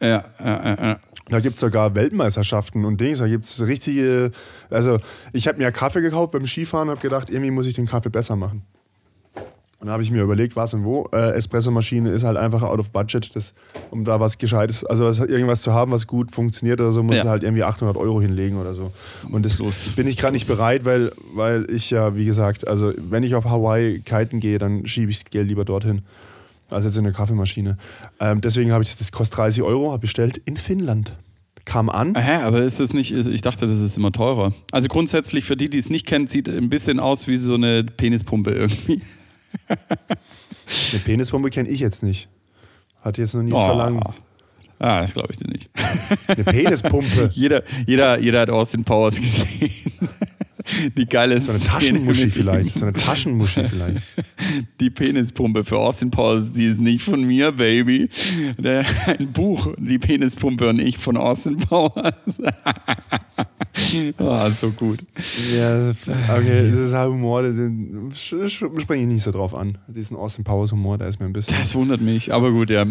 Ja, ja, ja. Da gibt es sogar Weltmeisterschaften und Dings. Da gibt es richtige. Also, ich habe mir Kaffee gekauft beim Skifahren und habe gedacht, irgendwie muss ich den Kaffee besser machen. Und da habe ich mir überlegt, was und wo. Äh, Espressomaschine ist halt einfach out of budget. Das, um da was Gescheites, also was, irgendwas zu haben, was gut funktioniert oder so, muss Ja. du halt irgendwie 800 Euro hinlegen oder so. Und das Plus. bin ich gerade nicht bereit, weil, weil ich ja, wie gesagt, also wenn ich auf Hawaii kiten gehe, dann schiebe ich das Geld lieber dorthin. Als jetzt in eine Kaffeemaschine. Ähm, deswegen habe ich das, das kostet 30 Euro, habe bestellt in Finnland. Kam an. Hä, aber ist das nicht, ich dachte, das ist immer teurer. Also grundsätzlich, für die, die es nicht kennen, sieht ein bisschen aus wie so eine Penispumpe irgendwie. Eine Penispumpe kenne ich jetzt nicht. Hat jetzt noch nicht Oh. verlangt. Ah, das glaube ich dir nicht. Eine Penispumpe. Jeder, jeder, jeder hat Austin Powers gesehen. Die geile So eine Taschenmuschi vielleicht. So eine Taschenmuschi vielleicht. Die Penispumpe für Austin Powers, die ist nicht von mir, Baby. Der, ein Buch, die Penispumpe und ich von Austin Powers. Ah, so gut. Ja, okay, das ist halt Humor, den springe ich nicht so drauf an. Diesen Austin Powers Humor, der ist mir ein bisschen. Das wundert mich, aber gut, ja.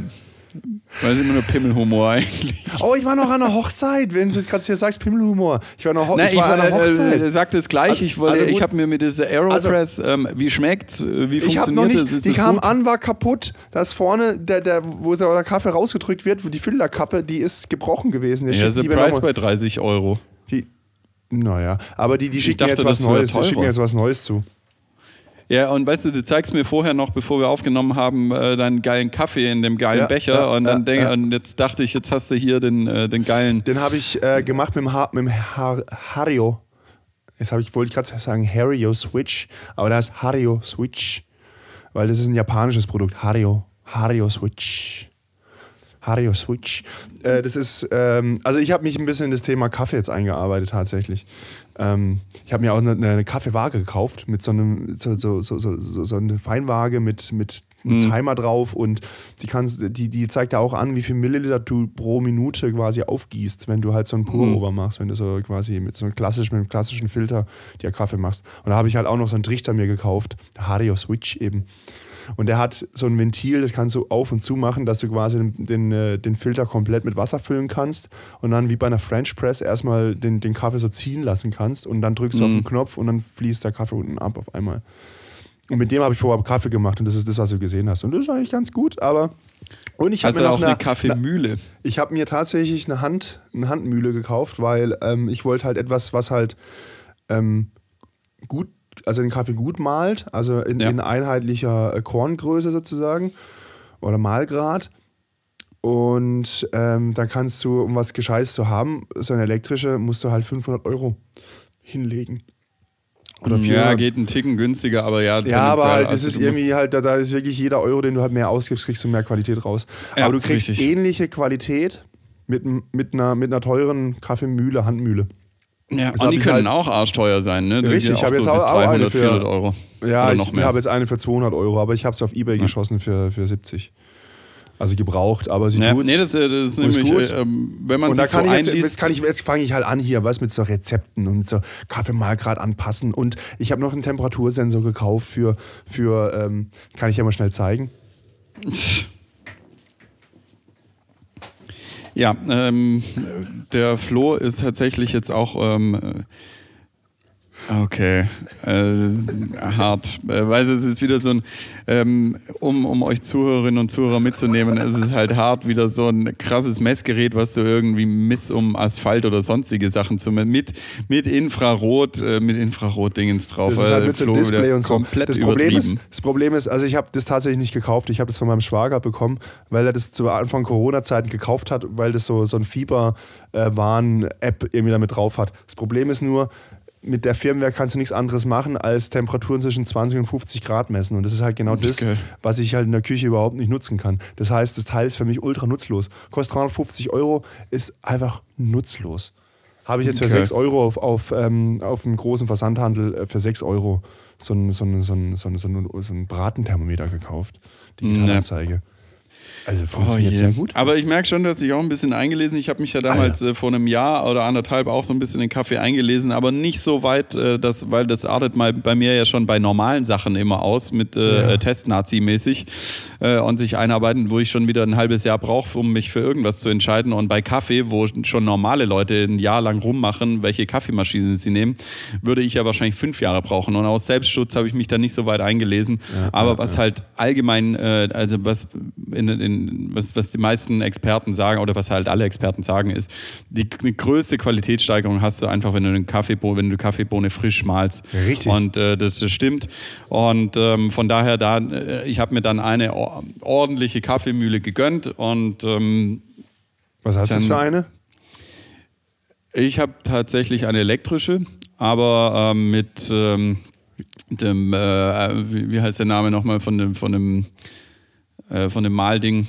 Weil es immer nur Pimmelhumor eigentlich. Oh, ich war noch an der Hochzeit, wenn du jetzt gerade hier sagst, Pimmelhumor. Ich war noch ho Na, ich war an der äh, Hochzeit. äh, sag das gleich. Also- Ich, wollte, also ich habe mir mit dieser Aeropress, ähm, wie schmeckt's, äh, wie ich funktioniert nicht, das? Ist die kam gut? an, war kaputt. Da ist vorne, der, der, wo der der Kaffee rausgedrückt wird, wo die Filterkappe, die ist gebrochen gewesen. Der Ja, der Preis bei 30 Euro. die, Naja, aber die, die schicken dachte, jetzt was Neues. Die schicken mir jetzt was Neues zu. Ja, und weißt du, du zeigst mir vorher noch, bevor wir aufgenommen haben, äh, deinen geilen Kaffee in dem geilen Ja, Becher. ja, und dann ja, denk, und jetzt dachte ich, jetzt hast du hier den, äh, den geilen. Den habe ich äh, gemacht mit dem, ha mit dem Har Hario. Jetzt habe ich, wollte ich gerade sagen Hario Switch, aber der heißt Hario Switch, weil das ist ein japanisches Produkt. Hario, Hario Switch. Hario Switch. Äh, das ist, ähm, also ich habe mich ein bisschen in das Thema Kaffee jetzt eingearbeitet tatsächlich. Ähm, ich habe mir auch eine, eine Kaffeewaage gekauft mit so einem, so, so, so, so, so eine Feinwaage mit, mit einem Timer drauf und die, kannst, die, die zeigt ja auch an, wie viel Milliliter du pro Minute quasi aufgießt, wenn du halt so einen Pour-Over machst, wenn du so quasi mit so einem klassischen, mit einem klassischen Filter dir Kaffee machst. Und da habe ich halt auch noch so einen Trichter mir gekauft, Hario Switch eben. Und der hat so ein Ventil, das kannst du auf und zu machen, dass du quasi den, den, äh, den Filter komplett mit Wasser füllen kannst und dann wie bei einer French Press erstmal den, den Kaffee so ziehen lassen kannst und dann drückst du auf den Knopf und dann fließt der Kaffee unten ab auf einmal. Und mit dem habe ich vorher Kaffee gemacht und das ist das, was du gesehen hast. Und das ist eigentlich ganz gut, aber. Und ich habe Also mir noch auch eine eine, Kaffeemühle. ich habe mir tatsächlich eine Hand, eine Handmühle gekauft, weil ähm, ich wollte halt etwas, was halt ähm, gut, also den Kaffee gut malt, also in, Ja. in einheitlicher äh, Korngröße sozusagen oder Malgrad. Und ähm, dann kannst du, um was Gescheites zu haben, so eine elektrische, musst du halt 500 Euro hinlegen. Oder Ja, 400. geht ein Ticken günstiger, aber ja. Ja, aber halt, das also ist du musst- irgendwie halt, da, da ist wirklich jeder Euro, den du halt mehr ausgibst, kriegst du mehr Qualität raus. Ja, aber du kriegst richtig. ähnliche Qualität mit, mit, einer, mit einer teuren Kaffeemühle, Handmühle. Ja, Das und die können halt- auch arschteuer sein, ne? Die Richtig, ich habe jetzt so auch, bis auch eine 300, für 400 Euro. Ja, Oder ich noch mehr. habe jetzt eine für 200 Euro, aber ich habe es auf Ebay geschossen für, für 70. Also gebraucht, aber sie Ja, tut's. nee, das, äh, das ist nämlich, gut. äh, wenn man und sich da kann so ich jetzt, einliest, jetzt, kann ich, jetzt fange ich halt an hier, was mit so Rezepten und mit so Kaffeemalgrad anpassen. Und ich habe noch einen Temperatursensor gekauft für, für ähm, kann ich ja mal schnell zeigen. Ja, ähm, der Flo ist tatsächlich jetzt auch ähm, Okay, äh, hart. Äh, weiß es ist wieder so ein, ähm, um, um euch Zuhörerinnen und Zuhörer mitzunehmen, es ist halt hart wieder so ein krasses Messgerät, was du irgendwie misst, um Asphalt oder sonstige Sachen zu messen. Mit, mit Infrarot, äh, mit Infrarot-Dingens drauf. Das ist halt mit so einem Display und so. Komplett Das Problem, ist, das Problem ist, also ich habe das tatsächlich nicht gekauft. Ich habe das von meinem Schwager bekommen, weil er das zu Anfang Corona-Zeiten gekauft hat, weil das so, so ein Fieber-Warn-App irgendwie damit drauf hat. Das Problem ist nur, mit der Firmware kannst du nichts anderes machen, als Temperaturen zwischen 20 und 50 Grad messen. Und das ist halt genau das, Geil. was ich halt in der Küche überhaupt nicht nutzen kann. Das heißt, das Teil ist für mich ultra nutzlos. Kostet 350 Euro, ist einfach nutzlos. Habe ich jetzt für Okay. 6 Euro auf, auf, ähm, auf einem großen Versandhandel äh, für 6 Euro so ein, so ein, so ein, so ein, so ein, so ein Bratenthermometer gekauft. Digitalanzeige. Also funktioniert Oh sehr gut. Aber ich merke schon, dass ich auch ein bisschen eingelesen. Ich habe mich ja damals äh, vor einem Jahr oder anderthalb auch so ein bisschen in Kaffee eingelesen, aber nicht so weit, äh, dass, weil das artet mal bei mir ja schon bei normalen Sachen immer aus, mit äh, Ja. Test-Nazi-mäßig äh, und sich einarbeiten, wo ich schon wieder ein halbes Jahr brauche, um mich für irgendwas zu entscheiden. Und bei Kaffee, wo schon normale Leute ein Jahr lang rummachen, welche Kaffeemaschine sie nehmen, würde ich ja wahrscheinlich fünf Jahre brauchen. Und aus Selbstschutz habe ich mich da nicht so weit eingelesen. aber was halt allgemein, äh, also was, in, in, was, was die meisten Experten sagen oder was halt alle Experten sagen, ist, die, die größte Qualitätssteigerung hast du einfach, wenn du eine Kaffeebohne, wenn du Kaffeebohne frisch malst. Richtig. Und äh, das, das stimmt. Und ähm, von daher, da, äh, ich habe mir dann eine or- ordentliche Kaffeemühle gegönnt und ähm, Was hast du für eine? ich habe tatsächlich eine elektrische, aber ähm, mit ähm, dem, äh, wie, wie heißt der Name nochmal von dem, von dem, äh, von dem Malding?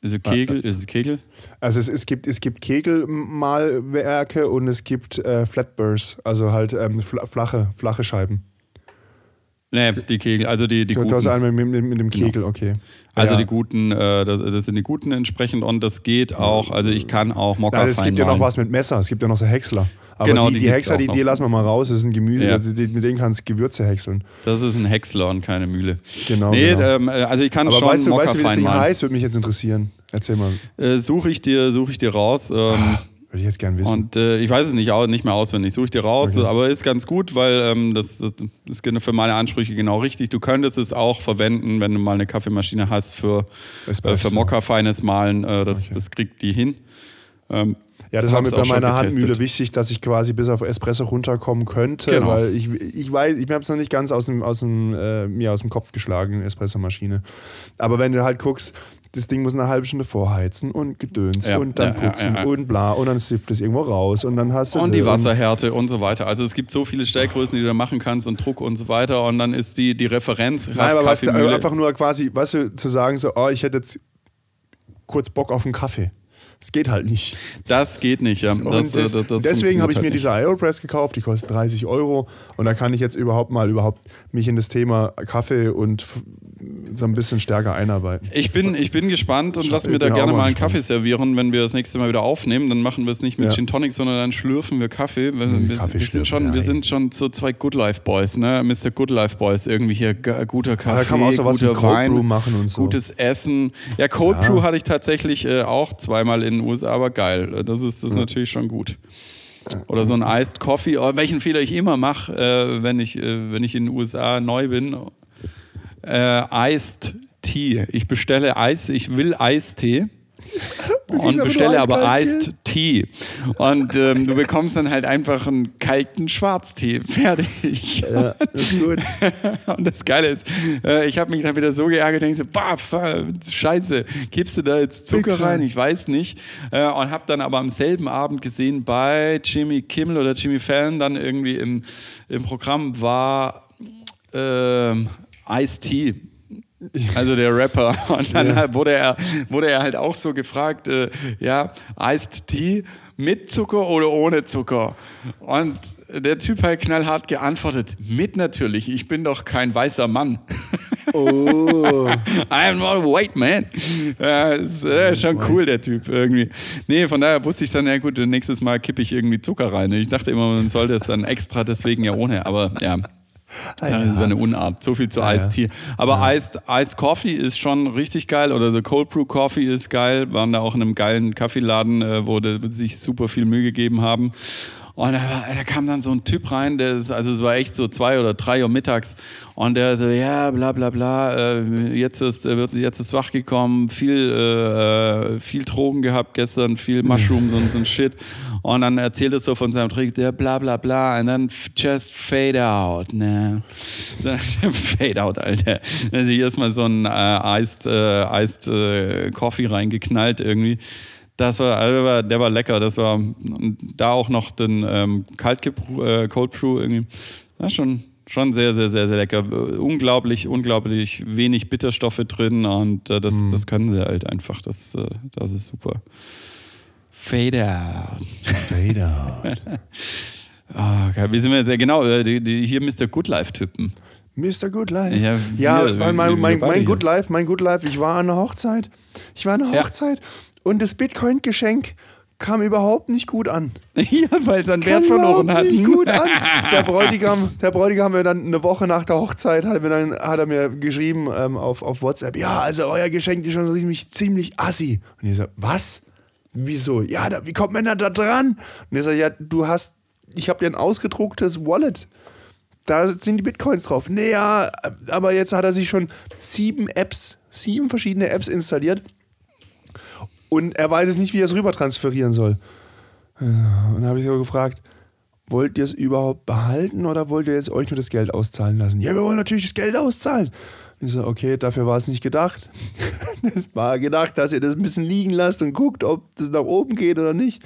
Ist es Kegel? Ist es Kegel? Also es, es gibt, es gibt Kegelmalwerke und es gibt äh, Flatbursts, also halt ähm, fla- flache, flache Scheiben. Nee, die Kegel, also die, die Du guten. hast einen mit, mit, mit dem Kegel, okay. Also ja. die guten, äh, das, das sind die guten entsprechend und das geht auch, also ich kann auch Mokka Nein, es gibt ja noch was mit Messer, es gibt ja noch so Häcksler. Aber Genau, die, die die, Häcksler, die, die lassen wir mal raus, das ist ein Gemüse, Ja. also die, mit denen kannst du Gewürze häckseln. Das ist ein Häcksler und keine Mühle. Genau, Nee, genau. ähm, äh, also ich kann Aber schon weißt du, Mokka weißt du, wie das Ding heißt? Würde mich jetzt interessieren. Erzähl mal. Äh, suche ich dir, suche ich dir raus. Ähm, Würde ich jetzt gern wissen. Und äh, ich weiß es nicht, nicht mehr auswendig, suche ich dir raus, Okay. aber ist ganz gut, weil ähm, das, das ist für meine Ansprüche genau richtig. Du könntest es auch verwenden, wenn du mal eine Kaffeemaschine hast für, äh, für Mokka-feines Malen. Äh, das, Okay. das kriegt die hin. Ähm, Ja, das war mir bei meiner. Handmühle wichtig, dass ich quasi bis auf Espresso runterkommen könnte, Genau. weil ich, ich weiß, ich habe es noch nicht ganz aus dem, aus dem, äh, mir aus dem Kopf geschlagen, Espresso-Maschine. Aber wenn du halt guckst, das Ding muss eine halbe Stunde vorheizen und gedöns Ja, und dann ja, putzen ja, und bla und dann sifft es irgendwo raus und dann hast du Und die. Wasserhärte und so weiter. Also es gibt so viele Stellgrößen, die du da machen kannst und Druck und so weiter. Und dann ist die, die Referenz Nein, aber weißt du, einfach nur quasi, weißt du, zu sagen so, oh, ich hätte jetzt kurz Bock auf einen Kaffee. Es geht halt nicht. Das geht nicht, ja. Das, äh, das, das deswegen habe ich halt mir nicht. diese Aeropress gekauft, die kostet 30 Euro. Und da kann ich jetzt überhaupt mal überhaupt mich in das Thema Kaffee und so ein bisschen stärker einarbeiten. Ich bin, ich bin gespannt und lass mir da gerne mal einen gespannt. Kaffee servieren, wenn wir das nächste Mal wieder aufnehmen. Dann machen wir es nicht mit Ja. Gin Tonic, sondern dann schlürfen wir Kaffee. Wir, wir, Kaffee wir, sind, schon, wir sind schon so zwei Good Life Boys, ne? Mr. Good Life Boys. Irgendwie hier guter Kaffee, da kann man auch so was wie Cold Wein, Brew machen und so. gutes Essen. Ja, Cold Ja. Brew hatte ich tatsächlich äh, auch zweimal in den USA, aber geil. Das ist, das ist natürlich schon gut. Oder so ein Iced Coffee, oh, welchen Fehler ich immer mache, äh, wenn, ich, äh, wenn ich in den USA neu bin. Äh, Iced Tea. Ich bestelle Eis, ich will Eistee. Und bestelle aber Iced Tea. Und ähm, du bekommst dann halt einfach einen kalten Schwarztee. Fertig. Ja, das ist gut. Und das Geile ist, äh, ich habe mich dann wieder so geärgert, denke so, bah, fa- scheiße, gibst du da jetzt Zucker Big rein? Ich weiß nicht. Äh, und habe dann aber am selben Abend gesehen, bei Jimmy Kimmel oder Jimmy Fallon dann irgendwie im, im Programm war ähm, Ice-T. Also der Rapper. Und dann Ja. wurde, er, wurde er halt auch so gefragt, äh, ja, Iced Tea mit Zucker oder ohne Zucker? Und der Typ hat knallhart geantwortet, mit natürlich, ich bin doch kein weißer Mann. Oh. I am not a white man. Ja, ist äh, schon cool, der Typ irgendwie. Nee, von daher wusste ich dann, ja gut, nächstes Mal kippe ich irgendwie Zucker rein. Ich dachte immer, man sollte es dann extra deswegen ja ohne, aber ja. Ja, das wäre eine Unart. So viel zu ja. Iced Tea. Aber Iced, Iced Coffee ist schon richtig geil. Oder so Cold Brew Coffee ist geil. Waren da auch in einem geilen Kaffeeladen, äh, wo die sich super viel Mühe gegeben haben. Und da, da, kam dann so ein Typ rein, der ist, also es war echt so zwei oder drei Uhr mittags und der so, ja, bla bla bla, äh, jetzt ist, wird, jetzt ist wach gekommen, viel, äh, äh viel Drogen gehabt gestern, viel Mushrooms und so ein Shit. Und dann erzählt er so von seinem Trick, der bla bla bla, und dann just fade out, ne? fade out, Alter. Also hier ist mal so ein äh, Iced, äh, Iced äh, Coffee reingeknallt irgendwie. Das war, der war, der war lecker. Das war da auch noch den ähm, äh, Cold Brew irgendwie. Das schon, schon sehr, sehr, sehr, sehr lecker. Unglaublich, unglaublich wenig Bitterstoffe drin und äh, das, mm. das können sie halt einfach. Das, äh, das ist super. Fade out. Fade out. oh, okay. Wie sind wir jetzt? Ja, genau, äh, die, die, hier Mr. Good Life-Typen. Mr. Good Life. Ja, ja wir, mein, mein, mein Good Life, mein Good Life. Ich war an einer Hochzeit. Ich war an einer Hochzeit und das Bitcoin-Geschenk kam überhaupt nicht gut an. Ja, weil es an Wert verloren hat. Nicht gut an. Der Bräutigam, der Bräutigam mir dann eine Woche nach der Hochzeit hat, mir dann, hat er mir geschrieben ähm, auf, auf WhatsApp, ja, also euer Geschenk ist schon ziemlich, ziemlich assi. Und ich so, was? Wieso? Ja, da, wie kommt man da dran? Und ich so, ja, du hast, ich habe dir ein ausgedrucktes Wallet. Da sind die Bitcoins drauf. Naja, aber jetzt hat er sich schon sieben Apps, sieben verschiedene Apps installiert und er weiß es nicht, wie er es rüber transferieren soll. Und dann habe ich so gefragt, wollt ihr es überhaupt behalten oder wollt ihr jetzt euch nur das Geld auszahlen lassen? Ja, wir wollen natürlich das Geld auszahlen. Ich so, okay, dafür war es nicht gedacht. Es war gedacht, dass ihr das ein bisschen liegen lasst und guckt, ob das nach oben geht oder nicht.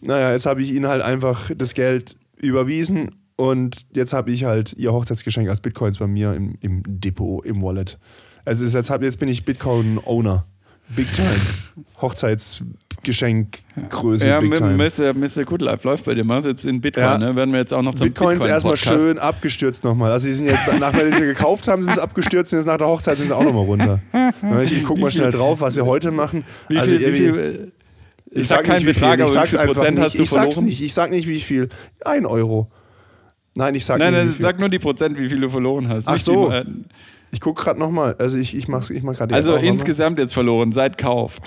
Naja, jetzt habe ich ihnen halt einfach das Geld überwiesen und jetzt habe ich halt ihr Hochzeitsgeschenk als Bitcoins bei mir im, im Depot, im Wallet. Also jetzt, hab, jetzt bin ich Bitcoin-Owner. Big Time. Hochzeitsgeschenkgröße. Ja, Big Time. Mr. Mr. Good Life läuft bei dir. Machst jetzt in Bitcoin, ja. ne? Werden wir jetzt auch noch zum Bitcoins Bitcoin erstmal schön abgestürzt nochmal. Also, sie sind jetzt, nachdem sie gekauft haben, sind sie abgestürzt und jetzt nach der Hochzeit sind sie auch nochmal runter. Ich, ich guck mal schnell drauf, was sie heute machen. Wie also, viel, wie viel, ich, ich sag, keinen Betrag, aber wie viel Prozent hast du ich verloren? Sag's nicht, ich sag nicht, wie viel. Ein Euro. Nein, ich sag nein, nicht. Nein, sag nur die Prozent, wie viel du verloren hast. Ach so. Die, ich gucke gerade nochmal. Also ich, ich mach's, ich mach gerade. Also insgesamt jetzt verloren, seit Kauf.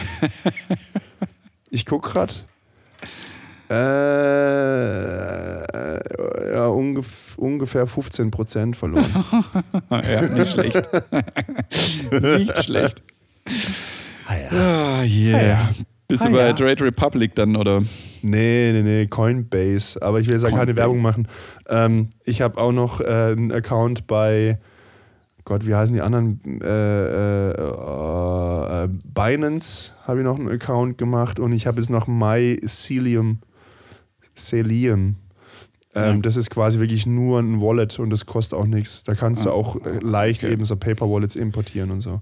ich gucke gerade. Äh, ja, ungef ungefähr 15 Prozent verloren. ja, nicht schlecht. nicht schlecht. Ah, ja. Ah, yeah. Ah, ja. Bist ah, du bei ja. Trade Republic dann, oder? Nee, nee, nee, Coinbase. Aber ich will jetzt keine Werbung machen. Ähm, ich habe auch noch äh, einen Account bei Gott, wie heißen die anderen? Äh, äh, äh, Binance habe ich noch einen Account gemacht und ich habe jetzt noch MyCelium. Celium. Ähm, ja. Das ist quasi wirklich nur ein Wallet und das kostet auch nichts. Da kannst ah. du auch äh, leicht okay. eben so Paper Wallets importieren und so.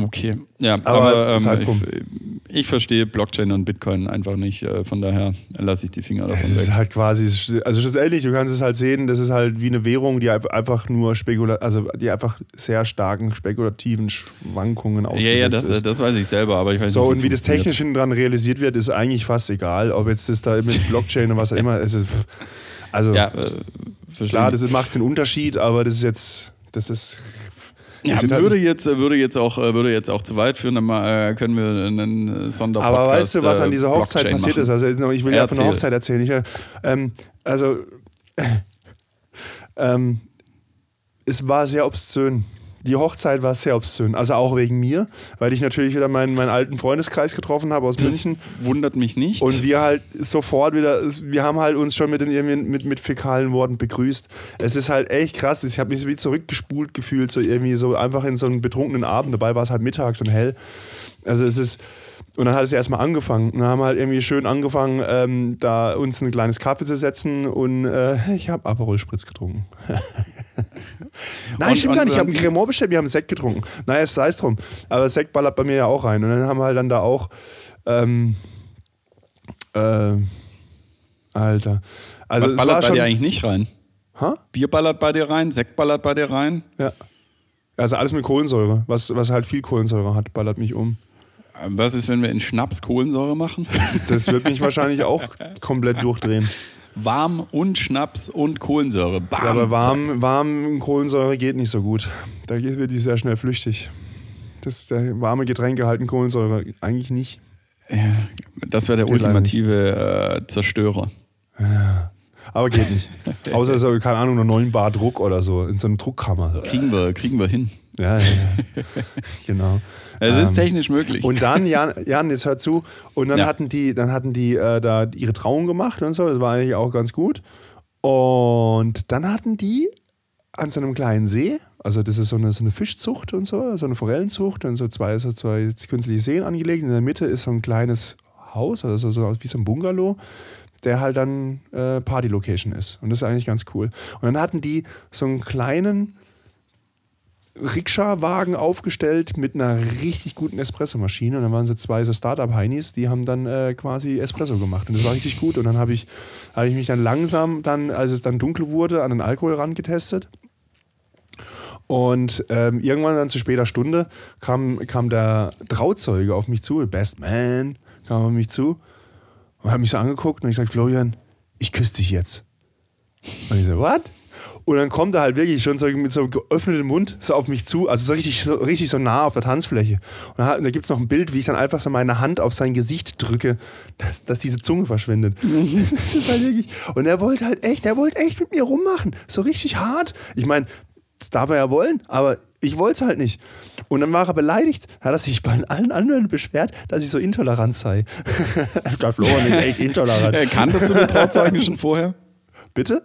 Okay, ja, aber, aber ähm, heißt ich, ich, verstehe Blockchain und Bitcoin einfach nicht, äh, von daher lasse ich die Finger davon es weg. Es ist halt quasi, also schlussendlich, du kannst es halt sehen, das ist halt wie eine Währung, die einfach nur spekula also die einfach sehr starken spekulativen Schwankungen ausgesetzt ja, ja, das, ist. das weiß ich selber, aber ich weiß so, nicht, und wie das technisch hinten dran realisiert wird, ist eigentlich fast egal, ob jetzt das da mit Blockchain und was auch immer, es ist, also ja, äh, klar, das macht den Unterschied, aber das ist jetzt, das ist ja, würde, halt jetzt, würde, jetzt auch, würde jetzt auch zu weit führen, dann mal, äh, können wir einen Sonderpodcast Aber weißt du, was an dieser Hochzeit Blockchain passiert machen. ist? Also ich will ja von der Hochzeit erzählen. Ich, ähm, also ähm, es war sehr obszön die Hochzeit war sehr obszön. Also auch wegen mir, weil ich natürlich wieder meinen, meinen alten Freundeskreis getroffen habe aus das München. Wundert mich nicht. Und wir halt sofort wieder, wir haben halt uns schon mit, den, mit, mit fäkalen Worten begrüßt. Es ist halt echt krass. Ich habe mich so wie zurückgespult gefühlt, so irgendwie so einfach in so einem betrunkenen Abend. Dabei war es halt mittags und hell. Also es ist. Und dann hat es erstmal angefangen. Und dann haben wir halt irgendwie schön angefangen, ähm, da uns ein kleines Kaffee zu setzen und äh, ich habe Aperol Spritz getrunken. Nein, und, stimmt gar nicht. Ich habe einen Cremant bestellt, wir haben Sekt getrunken. Naja, sei es drum. Aber Sekt ballert bei mir ja auch rein. Und dann haben wir halt dann da auch. Ähm, äh, Alter. Also Was ballert bei dir eigentlich nicht rein? Ha? Bier ballert bei dir rein, Sekt ballert bei dir rein. Ja. Also alles mit Kohlensäure. Was, was halt viel Kohlensäure hat, ballert mich um. Was ist, wenn wir in Schnaps Kohlensäure machen? Das wird mich wahrscheinlich auch komplett durchdrehen warm und Schnaps und Kohlensäure. Bam, ja, aber warm, warm Kohlensäure geht nicht so gut. Da wird die sehr schnell flüchtig. Das der warme Getränke halten Kohlensäure eigentlich nicht. Ja, das wäre der geht ultimative äh, Zerstörer. Ja. Aber geht nicht. Außer so, keine Ahnung, nur 9 Bar Druck oder so, in so einer Druckkammer. Kriegen wir, kriegen wir hin. Ja, ja, ja. genau. Es ist technisch möglich. Und dann, Jan, Jan, jetzt hör zu, und dann Ja. hatten die, dann hatten die äh, da ihre Trauung gemacht und so, das war eigentlich auch ganz gut. Und dann hatten die an so einem kleinen See, also das ist so eine, so eine Fischzucht und so, so eine Forellenzucht und so zwei, so zwei künstliche Seen angelegt. In der Mitte ist so ein kleines Haus, also so wie so ein Bungalow, der halt dann äh, Party-Location ist. Und das ist eigentlich ganz cool. Und dann hatten die so einen kleinen Rikscha-Wagen aufgestellt mit einer richtig guten Espressomaschine. Und dann waren so zwei so Startup-Heinis, die haben dann äh, quasi Espresso gemacht. Und das war richtig gut. Und dann habe ich, hab ich mich dann langsam, dann, als es dann dunkel wurde, an den Alkohol rangetestet. Und ähm, irgendwann dann zu später Stunde kam, kam der Trauzeuge auf mich zu, Best Man, kam auf mich zu und hat mich so angeguckt und ich gesagt, Florian, ich küsse dich jetzt. Und ich so, what? Und dann kommt er halt wirklich schon so mit so geöffnetem Mund so auf mich zu, also so richtig so, richtig so nah auf der Tanzfläche. Und da, da gibt es noch ein Bild, wie ich dann einfach so meine Hand auf sein Gesicht drücke, dass, dass diese Zunge verschwindet. das ist halt wirklich. Und er wollte halt echt, er wollte echt mit mir rummachen. So richtig hart. Ich meine, das darf er ja wollen, aber ich wollte es halt nicht. Und dann war er beleidigt, hat er sich bei allen anderen beschwert, dass ich so intolerant sei. der Florian ist echt intolerant. Äh, kanntest du den Trauzeugen schon vorher? Bitte?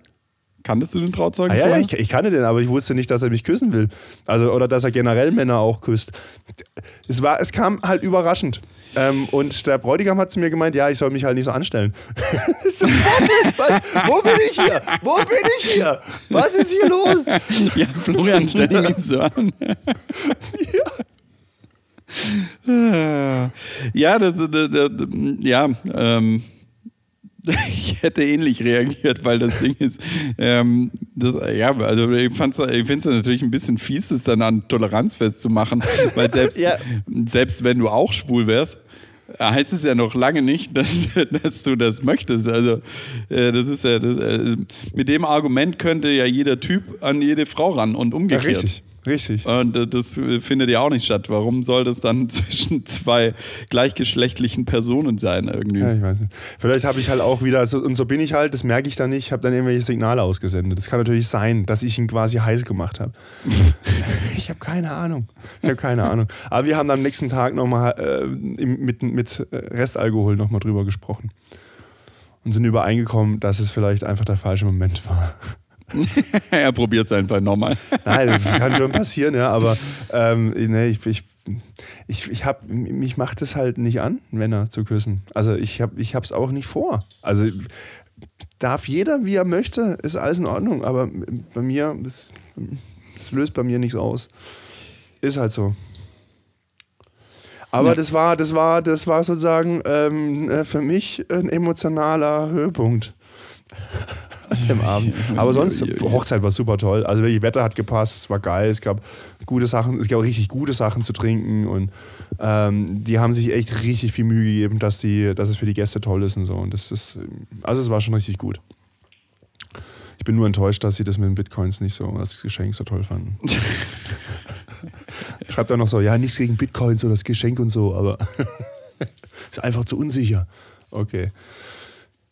Kanntest du den Trauzeugen Ah, ja, ja, vorher? ich, ich kannte den, aber ich wusste nicht, dass er mich küssen will. Also, oder dass er generell Männer auch küsst. Es, war, es kam halt überraschend. Ähm, und der Bräutigam hat zu mir gemeint, ja, ich soll mich halt nicht so anstellen. so, was? Wo bin ich hier? Wo bin ich hier? Was ist hier los? Ja, Florian, stell dich nicht so an. Ja, das, das, das, ja, ähm, ich hätte ähnlich reagiert, weil das Ding ist, ähm, das, ja, also ich fand's, ich finde es natürlich ein bisschen fies, das dann an Toleranz festzumachen, weil selbst, Ja. selbst wenn du auch schwul wärst, heißt es ja noch lange nicht, dass, dass du das möchtest. Also äh, das ist ja, das, äh, mit dem Argument könnte ja jeder Typ an jede Frau ran und Ja, umgekehrt. richtig, richtig. Und äh, das äh, findet ja auch nicht statt. Warum soll das dann zwischen zwei gleichgeschlechtlichen Personen sein irgendwie? Ja, ich weiß nicht. Vielleicht habe ich halt auch wieder, so, und so bin ich halt, das merke ich dann nicht, habe dann irgendwelche Signale ausgesendet. Das kann natürlich sein, dass ich ihn quasi heiß gemacht habe. ich habe keine Ahnung. Ich habe keine Ahnung. Aber wir haben am nächsten Tag nochmal äh, mit, mit äh, Restalkohol nochmal drüber gesprochen. Und sind übereingekommen, dass es vielleicht einfach der falsche Moment war. er probiert es einfach nochmal. Nein, das kann schon passieren, ja, aber ähm, nee, ich, ich, ich, ich hab, mich macht es halt nicht an, Männer zu küssen. Also ich habe ich es auch nicht vor. Also darf jeder, wie er möchte, ist alles in Ordnung, aber bei mir, das, das löst bei mir nichts aus. Ist halt so. Aber Ja. das war, das war, das war sozusagen ähm, äh, für mich ein emotionaler Höhepunkt dem Abend. Aber sonst. Hochzeit war super toll. Also wirklich, Wetter hat gepasst, es war geil, es gab gute Sachen, es gab richtig gute Sachen zu trinken und ähm, die haben sich echt richtig viel Mühe gegeben, dass, die, dass es für die Gäste toll ist und so. Und das ist, also es war schon richtig gut. Ich bin nur enttäuscht, dass sie das mit den Bitcoins nicht so als Geschenk so toll fanden. Schreibt dann noch so, ja, nichts gegen Bitcoins oder das Geschenk und so, aber ist einfach zu unsicher. Okay.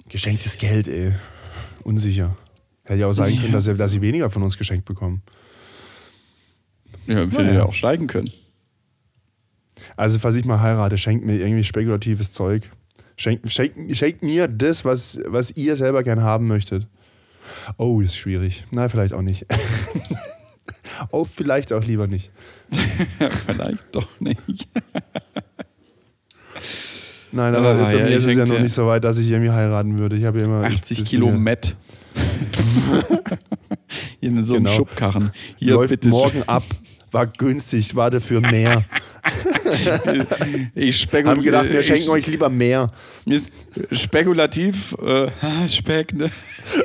Geschenktes Geld, ey. Unsicher. Hätte ja auch sein können, dass sie, dass sie weniger von uns geschenkt bekommen. Ja, hätte Naja. ja auch steigen können. Also, falls ich mal heirate, schenkt mir irgendwie spekulatives Zeug. Schenkt, schenkt, schenkt mir das, was, was ihr selber gern haben möchtet. Oh, ist schwierig. Na, vielleicht auch nicht. oh, vielleicht auch lieber nicht. Vielleicht doch nicht. Nein, aber Ah, bei mir ich ist es ja noch nicht so weit, dass ich irgendwie heiraten würde. Ich habe ja immer 80 das- Kilo. Met. Hier in so einem Genau. Schubkarren. Hier Läuft bitte. morgen ab. War günstig, war dafür mehr. Ich spekuliere. Haben gedacht, wir schenken euch lieber mehr. Spekulativ. Äh, Speck, ne?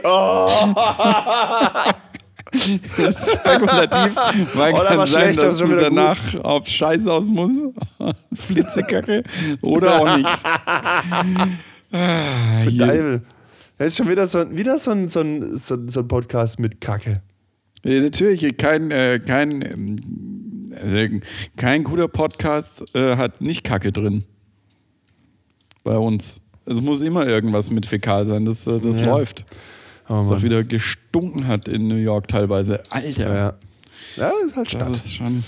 Spekulativ, weil das kann sein, das dass ist du danach auf Scheiß aus musst. Flitzekacke. Oder auch nicht. Ah, hier. Deibel. Das ist schon wieder so, wieder so, ein, so, ein, so, ein- Podcast mit Kacke. Ja, natürlich, kein, äh, kein, also kein guter Podcast äh, hat nicht Kacke drin. Bei uns. Es muss immer irgendwas mit Fäkal sein, das, äh, das Ja. läuft. Oh, es auch wieder gestunken hat in New York teilweise. Alter, Ja. Ja, ist halt das Stadt. ist schon.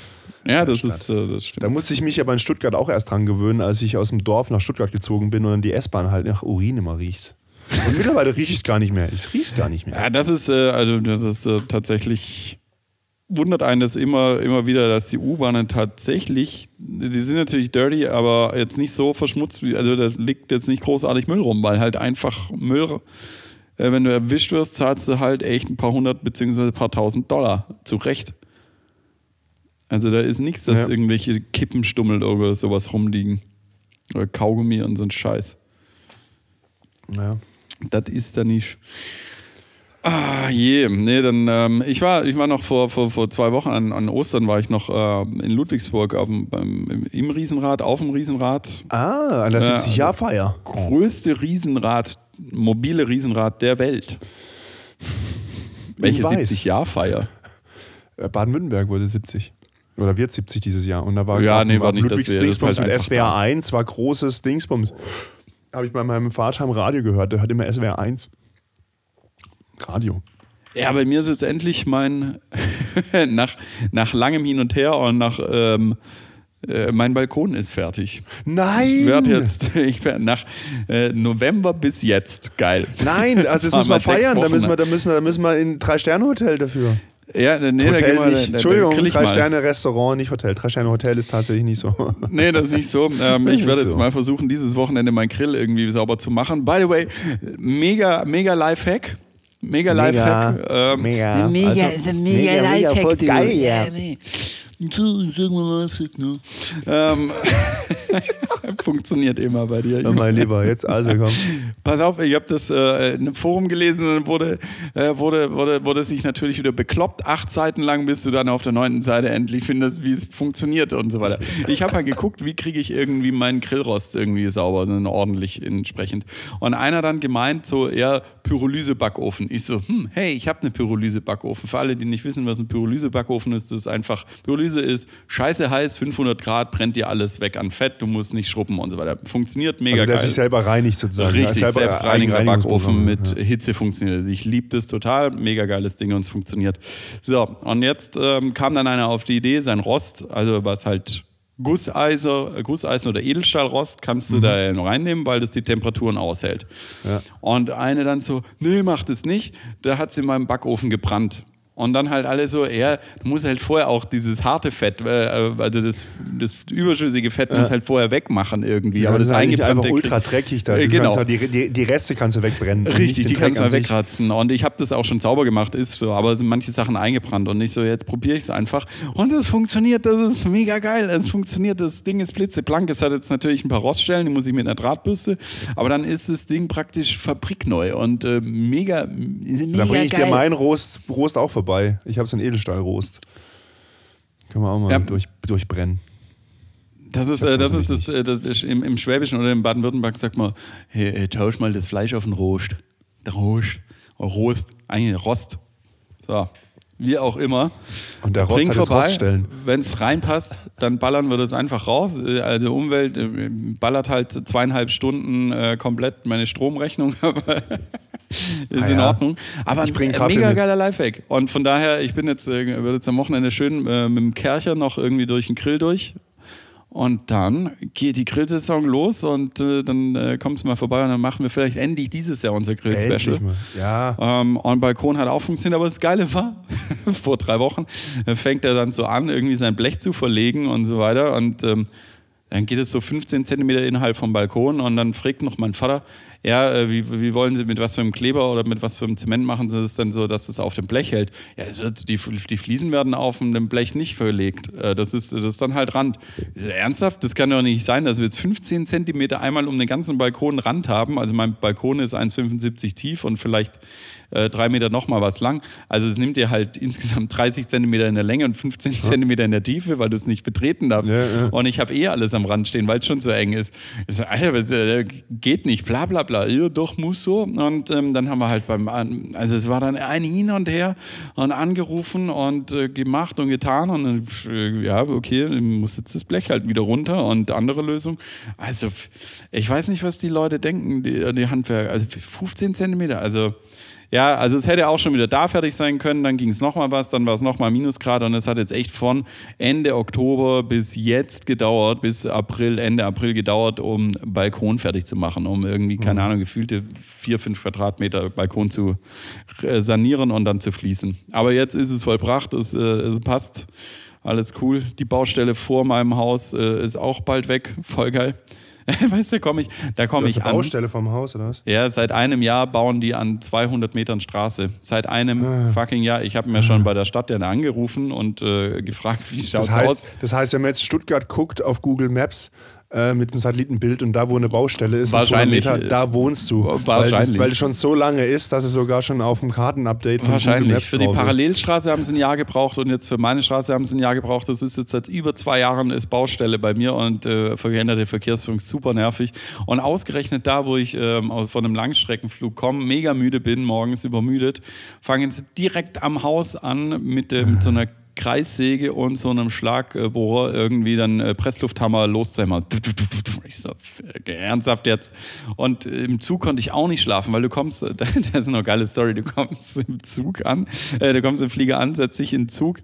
Ja, das ist äh, das stimmt. Da musste ich mich aber in Stuttgart auch erst dran gewöhnen, als ich aus dem Dorf nach Stuttgart gezogen bin und dann die S-Bahn halt nach Urin immer riecht. Und mittlerweile rieche ich es gar nicht mehr. Ich rieche es gar nicht mehr. Ja, das ist äh, also das ist äh, tatsächlich wundert einen das immer immer wieder, dass die U-Bahnen tatsächlich, die sind natürlich dirty, aber jetzt nicht so verschmutzt, wie, also da liegt jetzt nicht großartig Müll rum, weil halt einfach Müll, äh, wenn du erwischt wirst, zahlst du halt echt ein paar hundert beziehungsweise ein paar tausend Dollar. Zu Recht. Also da ist nichts, dass Ja. irgendwelche Kippenstummel oder sowas rumliegen. Oder Kaugummi und so ein Scheiß. Ja. Das ist da nicht. Ah, je. Nee, dann, ähm, ich war, ich war noch vor, vor, vor zwei Wochen an, an Ostern war ich noch äh, in Ludwigsburg auf dem, beim, im, Riesenrad, auf dem Riesenrad. Ah, an der Ja, 70-Jahr-Feier. Größte Riesenrad, mobile Riesenrad der Welt. Welche weiß. 70-Jahr-Feier? Äh, Baden-Württemberg wurde 70. Oder wird 70 dieses Jahr. Und da war, Ja, nee, war nicht, Ludwigs Dingsbums halt mit SWR 1, war großes Dingsbums. Habe ich bei meinem Vater am Radio gehört, der hört immer SWR 1. Radio. Ja, bei mir ist jetzt endlich mein, nach, nach langem Hin und Her und nach, ähm, äh, mein Balkon ist fertig. Nein! Ich werde jetzt, ich werde nach äh, November bis jetzt, geil. Nein, also das müssen wir feiern. Da müssen wir, da müssen wir, da müssen wir in Drei-Sterne-Hotel dafür. Ja, nee, da Hotel gehen wir, nicht. da, da Entschuldigung. Drei-Sterne-Restaurant, nicht Hotel. Drei-Sterne-Hotel ist tatsächlich nicht so. Nee, das ist nicht so. Ähm, ich werde jetzt so. mal versuchen, dieses Wochenende meinen Grill irgendwie sauber zu machen. By the way, mega, mega Lifehack. Mega Lifehack. Ähm, mega. Mega, Also, mega, mega, mega, voll geil, ja. nee. So, sag mal Lifehack, ne? ähm, funktioniert immer bei dir. oh, mein Lieber, jetzt also komm. Pass auf, ich habe das äh, in einem Forum gelesen und wurde, äh, wurde, wurde, wurde sich natürlich wieder bekloppt. Acht Seiten lang bis du dann auf der neunten Seite endlich findest, wie es funktioniert und so weiter. Ich habe halt geguckt, wie kriege ich irgendwie meinen Grillrost irgendwie sauber, so ordentlich entsprechend. Und einer dann gemeint, so eher Pyrolyse-Backofen. Ich so, hm, hey, ich habe eine Pyrolyse-Backofen. Für alle, die nicht wissen, was ein Pyrolyse-Backofen ist, das ist einfach, Pyrolyse ist scheiße heiß, 500 Grad, brennt dir alles weg an Fett, du musst nicht schrubben und so weiter. Funktioniert mega Also der geil. sich selber reinigt sozusagen. Richtig, Eigenreinigungsprogramm. Backofen mit Hitze funktioniert. Also ich liebe das total, mega geiles Ding und es funktioniert. So, und jetzt ähm, kam dann einer auf die Idee, sein Rost, also was halt Gusseiser, äh, Gusseisen oder Edelstahlrost kannst du da reinnehmen, weil das die Temperaturen aushält. Ja. Und eine dann so, nee, macht es nicht. Da hat sie in meinem Backofen gebrannt. Und dann halt alle so, ja, du musst halt vorher auch dieses harte Fett, äh, also das, das überschüssige Fett muss halt vorher wegmachen irgendwie. Ja, aber das das, ist eigentlich einfach ultra dreckig da. Äh, genau. halt die, die, die Reste kannst du wegbrennen. Richtig, die Dreck kannst du wegkratzen. Und ich habe das auch schon sauber gemacht, ist so, aber sind manche Sachen eingebrannt und nicht so, jetzt probiere ich es einfach. Und es funktioniert, das ist mega geil. Es funktioniert, das Ding ist blitzeblank. Es hat jetzt natürlich ein paar Roststellen, die muss ich mit einer Drahtbürste, aber dann ist das Ding praktisch fabrikneu und äh, mega, mega bringe ich dir geil. meinen Rost, Rost auch vorbei. Ich habe so einen Edelstahlrost. Können wir auch mal Ja. durch, durchbrennen. Das ist, Das äh, das ist das, äh, das ist im, im Schwäbischen oder im Baden-Württemberg sagt man, hey, hey, tausch mal das Fleisch auf den Rost. Der Rost. Oder Rost, eigentlich Rost. So, wie auch immer. Und der Rost Bring hat vorbei, wenn es reinpasst, dann ballern wir das einfach raus. Äh, Also Umwelt äh, ballert halt zweieinhalb Stunden äh, komplett meine Stromrechnung, aber ist Ah in ja. Ordnung. Aber Ich ein Kaffee mega mit. geiler Lifehack. Und von daher, ich bin jetzt, äh, werde jetzt am Wochenende schön äh, mit dem Kercher noch irgendwie durch den Grill durch. Und dann geht die Grillsaison los und äh, dann äh, kommst du mal vorbei und dann machen wir vielleicht endlich dieses Jahr unser Grill-Special. Endlich mal. Ja. Ähm, und Balkon hat auch funktioniert, aber das Geile war, vor drei Wochen äh, fängt er dann so an, irgendwie sein Blech zu verlegen und so weiter. Und ähm, dann geht es so 15 Zentimeter innerhalb vom Balkon und dann fragt noch mein Vater, ja, äh, wie, wie wollen Sie mit was für einem Kleber oder mit was für einem Zement machen Sie es dann so, dass es auf dem Blech hält? Ja, wird, die, die Fliesen werden auf dem Blech nicht verlegt. Äh, das, ist, das ist dann halt Rand. So, ernsthaft? Das kann doch nicht sein, dass wir jetzt 15 Zentimeter einmal um den ganzen Balkon Rand haben. Also mein Balkon ist 1,75 tief und vielleicht äh, drei Meter nochmal was lang. Also es nimmt dir halt insgesamt 30 Zentimeter in der Länge und 15 Zentimeter in der Tiefe, weil du es nicht betreten darfst. Ja, ja. Und ich habe eh alles am Rand stehen, weil es schon so eng ist. Ich so, Alter, äh, geht nicht, bla bla bla. Ja, doch, muss so. Und ähm, dann haben wir halt beim, also es war dann ein Hin und Her und angerufen und äh, gemacht und getan. Und äh, ja, okay, muss jetzt das Blech halt wieder runter und andere Lösung. Also ich weiß nicht, was die Leute denken, die, die Handwerker. Also 15 Zentimeter, also Ja, also es hätte auch schon wieder da fertig sein können, dann ging es nochmal was, dann war es nochmal Minusgrad und es hat jetzt echt von Ende Oktober bis jetzt gedauert, bis April, Ende April gedauert, um Balkon fertig zu machen, um irgendwie, keine Mhm. Ahnung, gefühlte vier, fünf Quadratmeter Balkon zu äh, sanieren und dann zu fließen. Aber jetzt ist es vollbracht, es, äh, es passt, alles cool. Die Baustelle vor meinem Haus äh, ist auch bald weg, voll geil. weißt du, komm ich, da komme ich eine an. Baustelle vom Haus, oder was? Ja, seit einem Jahr bauen die an 200 Metern Straße. Seit einem Ah. fucking Jahr. Ich habe mir schon bei der Stadt ja angerufen und äh, gefragt, wie schaut's Das heißt, aus. das heißt, wenn man jetzt Stuttgart guckt auf Google Maps äh, mit dem Satellitenbild und da, wo eine Baustelle ist, mit 200 Wahrscheinlich, Meter, äh, da wohnst du. Weil, das, wahrscheinlich. weil es schon so lange ist, dass es sogar schon auf dem Kartenupdate von Wahrscheinlich. Maps Für die. Parallelstraße haben sie ein Jahr gebraucht und jetzt für meine Straße haben sie ein Jahr gebraucht. Das ist jetzt seit über zwei Jahren ist Baustelle bei mir und äh, verhinderte Verkehrsführung super nervig. Und ausgerechnet da, wo ich aus- von einem Langstreckenflug komme, mega müde bin, morgens übermüdet, fangen sie direkt am Haus an mit, dem, mit so einer Kreissäge und so einem Schlagbohrer irgendwie dann äh, Presslufthammer loszämmern. Ich so, f- ernsthaft jetzt. Und im Zug konnte ich auch nicht schlafen, weil du kommst, das ist eine geile Story, du kommst im Zug an, äh, du kommst im Flieger an, setzt dich in den Zug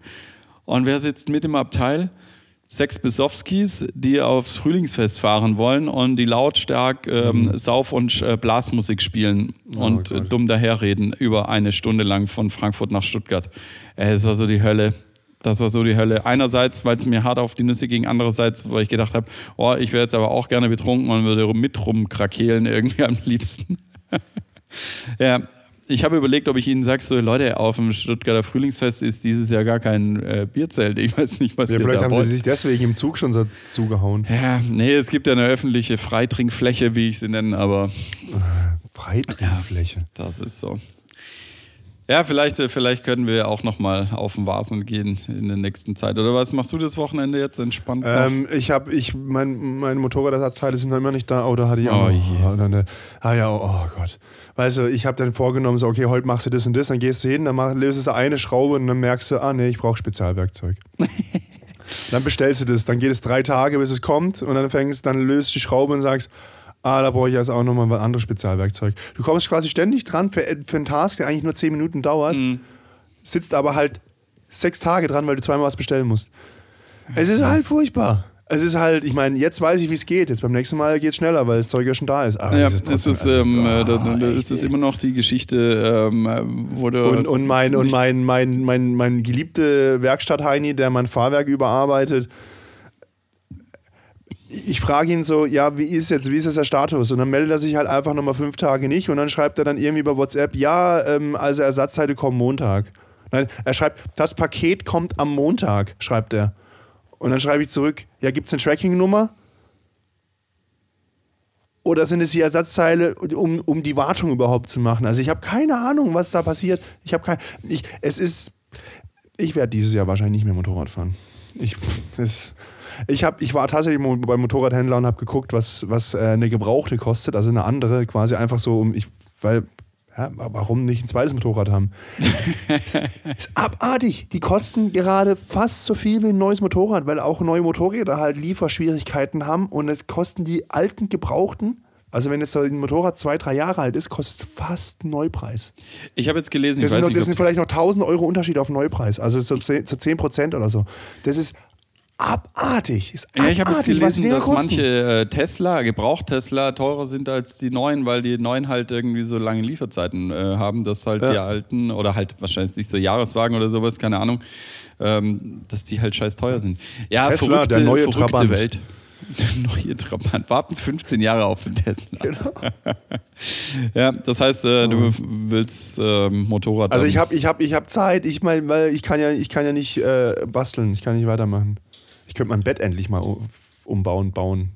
und wer sitzt mit im Abteil? Sechs Besowskis, die aufs Frühlingsfest fahren wollen und die lautstark ähm, Sauf- und äh, Blasmusik spielen und äh, dumm daherreden über eine Stunde lang von Frankfurt nach Stuttgart. Äh, Es war so die Hölle. Das war so die Hölle. Einerseits, weil es mir hart auf die Nüsse ging, andererseits, weil ich gedacht habe, oh, ich wäre jetzt aber auch gerne betrunken und würde mit rumkrakehlen irgendwie am liebsten. ja, ich habe überlegt, ob ich Ihnen sage, so Leute, auf dem Stuttgarter Frühlingsfest ist dieses Jahr gar kein äh, Bierzelt. Ich weiß nicht, was Ja, ihr vielleicht haben wollt. sie sich deswegen im Zug schon so zugehauen. Ja, nee, es gibt ja eine öffentliche Freitrinkfläche, wie ich sie nenne, aber Freitrinkfläche. das ist so. Ja, vielleicht, äh, vielleicht können wir auch noch mal auf den Vasen gehen in der nächsten Zeit. Oder was machst du das Wochenende jetzt entspannt? Ähm, ich habe, ich, mein, meine Motorradersatzteile sind noch immer nicht da. Oh, da hatte ich auch Oh noch. je. Oh, dann, äh, ah ja, oh, oh Gott. Weißt du, ich habe dann vorgenommen, so, okay, heute machst du das und das, dann gehst du hin, dann mach, löst du eine Schraube und dann merkst du, ah nee, ich brauche Spezialwerkzeug. dann bestellst du das, dann geht es drei Tage, bis es kommt und dann fängst, dann löst die Schraube und sagst, ah, da brauche ich jetzt auch nochmal ein anderes Spezialwerkzeug. Du kommst quasi ständig dran für, für einen Task, der eigentlich nur zehn Minuten dauert, sitzt aber halt sechs Tage dran, weil du zweimal was bestellen musst. Es ist halt furchtbar. Es ist halt, ich meine, jetzt weiß ich, wie es geht. Jetzt beim nächsten Mal geht es schneller, weil das Zeug ja schon da ist. Aber ja, es es ist trotzdem, ist, also, ähm, ah, äh, da, ist es immer noch die Geschichte, ähm, äh, wo du Und, und mein, und mein, mein, mein, mein geliebte Werkstatt-Heini, der mein Fahrwerk überarbeitet, ich frage ihn so, ja, wie ist jetzt, wie ist jetzt der Status? Und dann meldet er sich halt einfach nochmal fünf Tage nicht und dann schreibt er dann irgendwie bei WhatsApp, ja, ähm, also Ersatzteile kommen Montag. Nein, er schreibt, das Paket kommt am Montag, schreibt er. Und dann schreibe ich zurück, ja, gibt es eine Tracking-Nummer? Oder sind es die Ersatzteile, um, um die Wartung überhaupt zu machen? Also ich habe keine Ahnung, was da passiert. Ich habe kein, ich, es ist, ich werde dieses Jahr wahrscheinlich nicht mehr Motorrad fahren. Ich, das, ich, hab, ich war tatsächlich beim Motorradhändler und habe geguckt, was, was äh, eine gebrauchte kostet, also eine andere, quasi einfach so, um ich, weil, ja, warum nicht ein zweites Motorrad haben? ist, ist abartig. Die kosten gerade fast so viel wie ein neues Motorrad, weil auch neue Motorräder halt Lieferschwierigkeiten haben und es kosten die alten gebrauchten. Also wenn jetzt so ein Motorrad zwei, drei Jahre alt ist, kostet fast Neupreis. ich habe jetzt gelesen, Das sind, noch, nicht, das sind vielleicht noch 1000 Euro Unterschied auf Neupreis. Also so 10, so 10 Prozent oder so. Das ist abartig. Ist Ja, ich habe jetzt abartig, gelesen, dass kosten. manche äh, Tesla, Gebraucht-Tesla, teurer sind als die neuen, weil die neuen halt irgendwie so lange Lieferzeiten äh, haben, dass halt Ja. die alten oder halt wahrscheinlich nicht so Jahreswagen oder sowas, keine Ahnung, ähm, dass die halt scheiß teuer sind. Ja, Tesla, verrückte, der neue verrückte Trabant. Welt. Der neue Trabant. Warten Sie 15 Jahre auf den Tesla. Genau. ja, das heißt, äh, du willst ähm, Motorrad. Also ich habe ich hab, ich hab Zeit, ich meine, weil ich kann ja, ich kann ja nicht äh, basteln, ich kann nicht weitermachen. Ich könnte mein Bett endlich mal umbauen, bauen.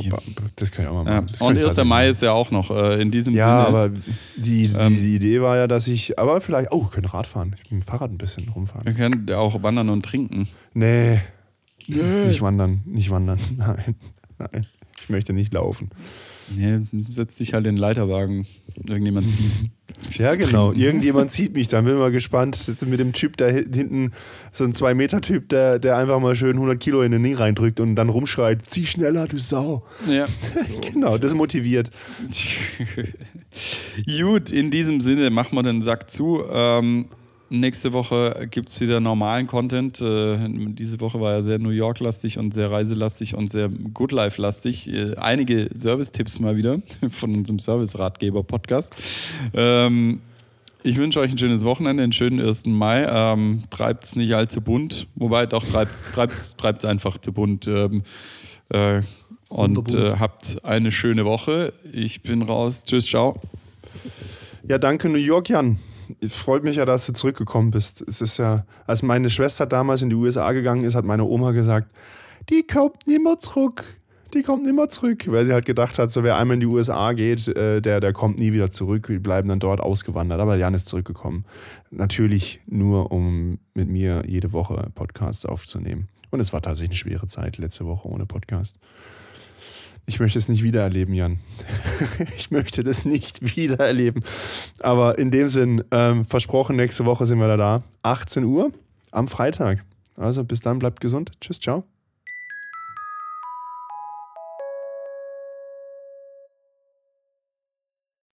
je. Das kann ich auch mal Ja. machen. Kann Und ich 1. tatsächlich Mai ist ja auch noch äh, in diesem Ja, Sinne. aber die, die, Ähm, die Idee war ja, dass ich, aber vielleicht, oh, ich könnte Rad fahren. Ich mit dem Fahrrad ein bisschen rumfahren. wir können ja auch wandern und trinken. Nee, nicht wandern, nicht wandern. Nein, nein. Ich möchte nicht laufen. Nee, setz dich halt in den Leiterwagen. Irgendjemand zieht. Ja, genau. Irgendjemand zieht mich. Dann bin ich mal gespannt mit dem Typ da hinten, so ein 2-Meter-Typ, der, der einfach mal schön 100 Kilo in den Knee reindrückt und dann rumschreit: Zieh schneller, du Sau. Ja. genau, das motiviert. Gut, in diesem Sinne machen wir den Sack zu. Ähm, nächste Woche gibt es wieder normalen Content. Äh, diese Woche war ja sehr New York-lastig und sehr reiselastig und sehr Good Life-lastig. Äh, einige Service-Tipps mal wieder von unserem Service-Ratgeber-Podcast. Ähm, ich wünsche euch ein schönes Wochenende, einen schönen 1. Mai. Ähm, treibt es nicht allzu bunt, wobei doch treibt es einfach zu bunt. Ähm, äh, und äh, habt eine schöne Woche. Ich bin raus. Tschüss, ciao. Ja, danke New York, Jan. Freut mich ja, dass du zurückgekommen bist. Es ist ja, als meine Schwester damals in die USA gegangen ist, hat meine Oma gesagt, die kommt nimmer zurück. Die kommt nimmer zurück. Weil sie halt gedacht hat, so wer einmal in die USA geht, äh, der, der kommt nie wieder zurück. Die bleiben dann dort ausgewandert. Aber Jan ist zurückgekommen. Natürlich nur, um mit mir jede Woche Podcasts aufzunehmen. Und es war tatsächlich eine schwere Zeit letzte Woche ohne Podcast. Ich möchte es nicht wiedererleben, Jan. ich möchte das nicht wiedererleben. Aber in dem Sinn, ähm, versprochen, nächste Woche sind wir da. 18 Uhr am Freitag. Also bis dann, bleibt gesund. Tschüss, ciao.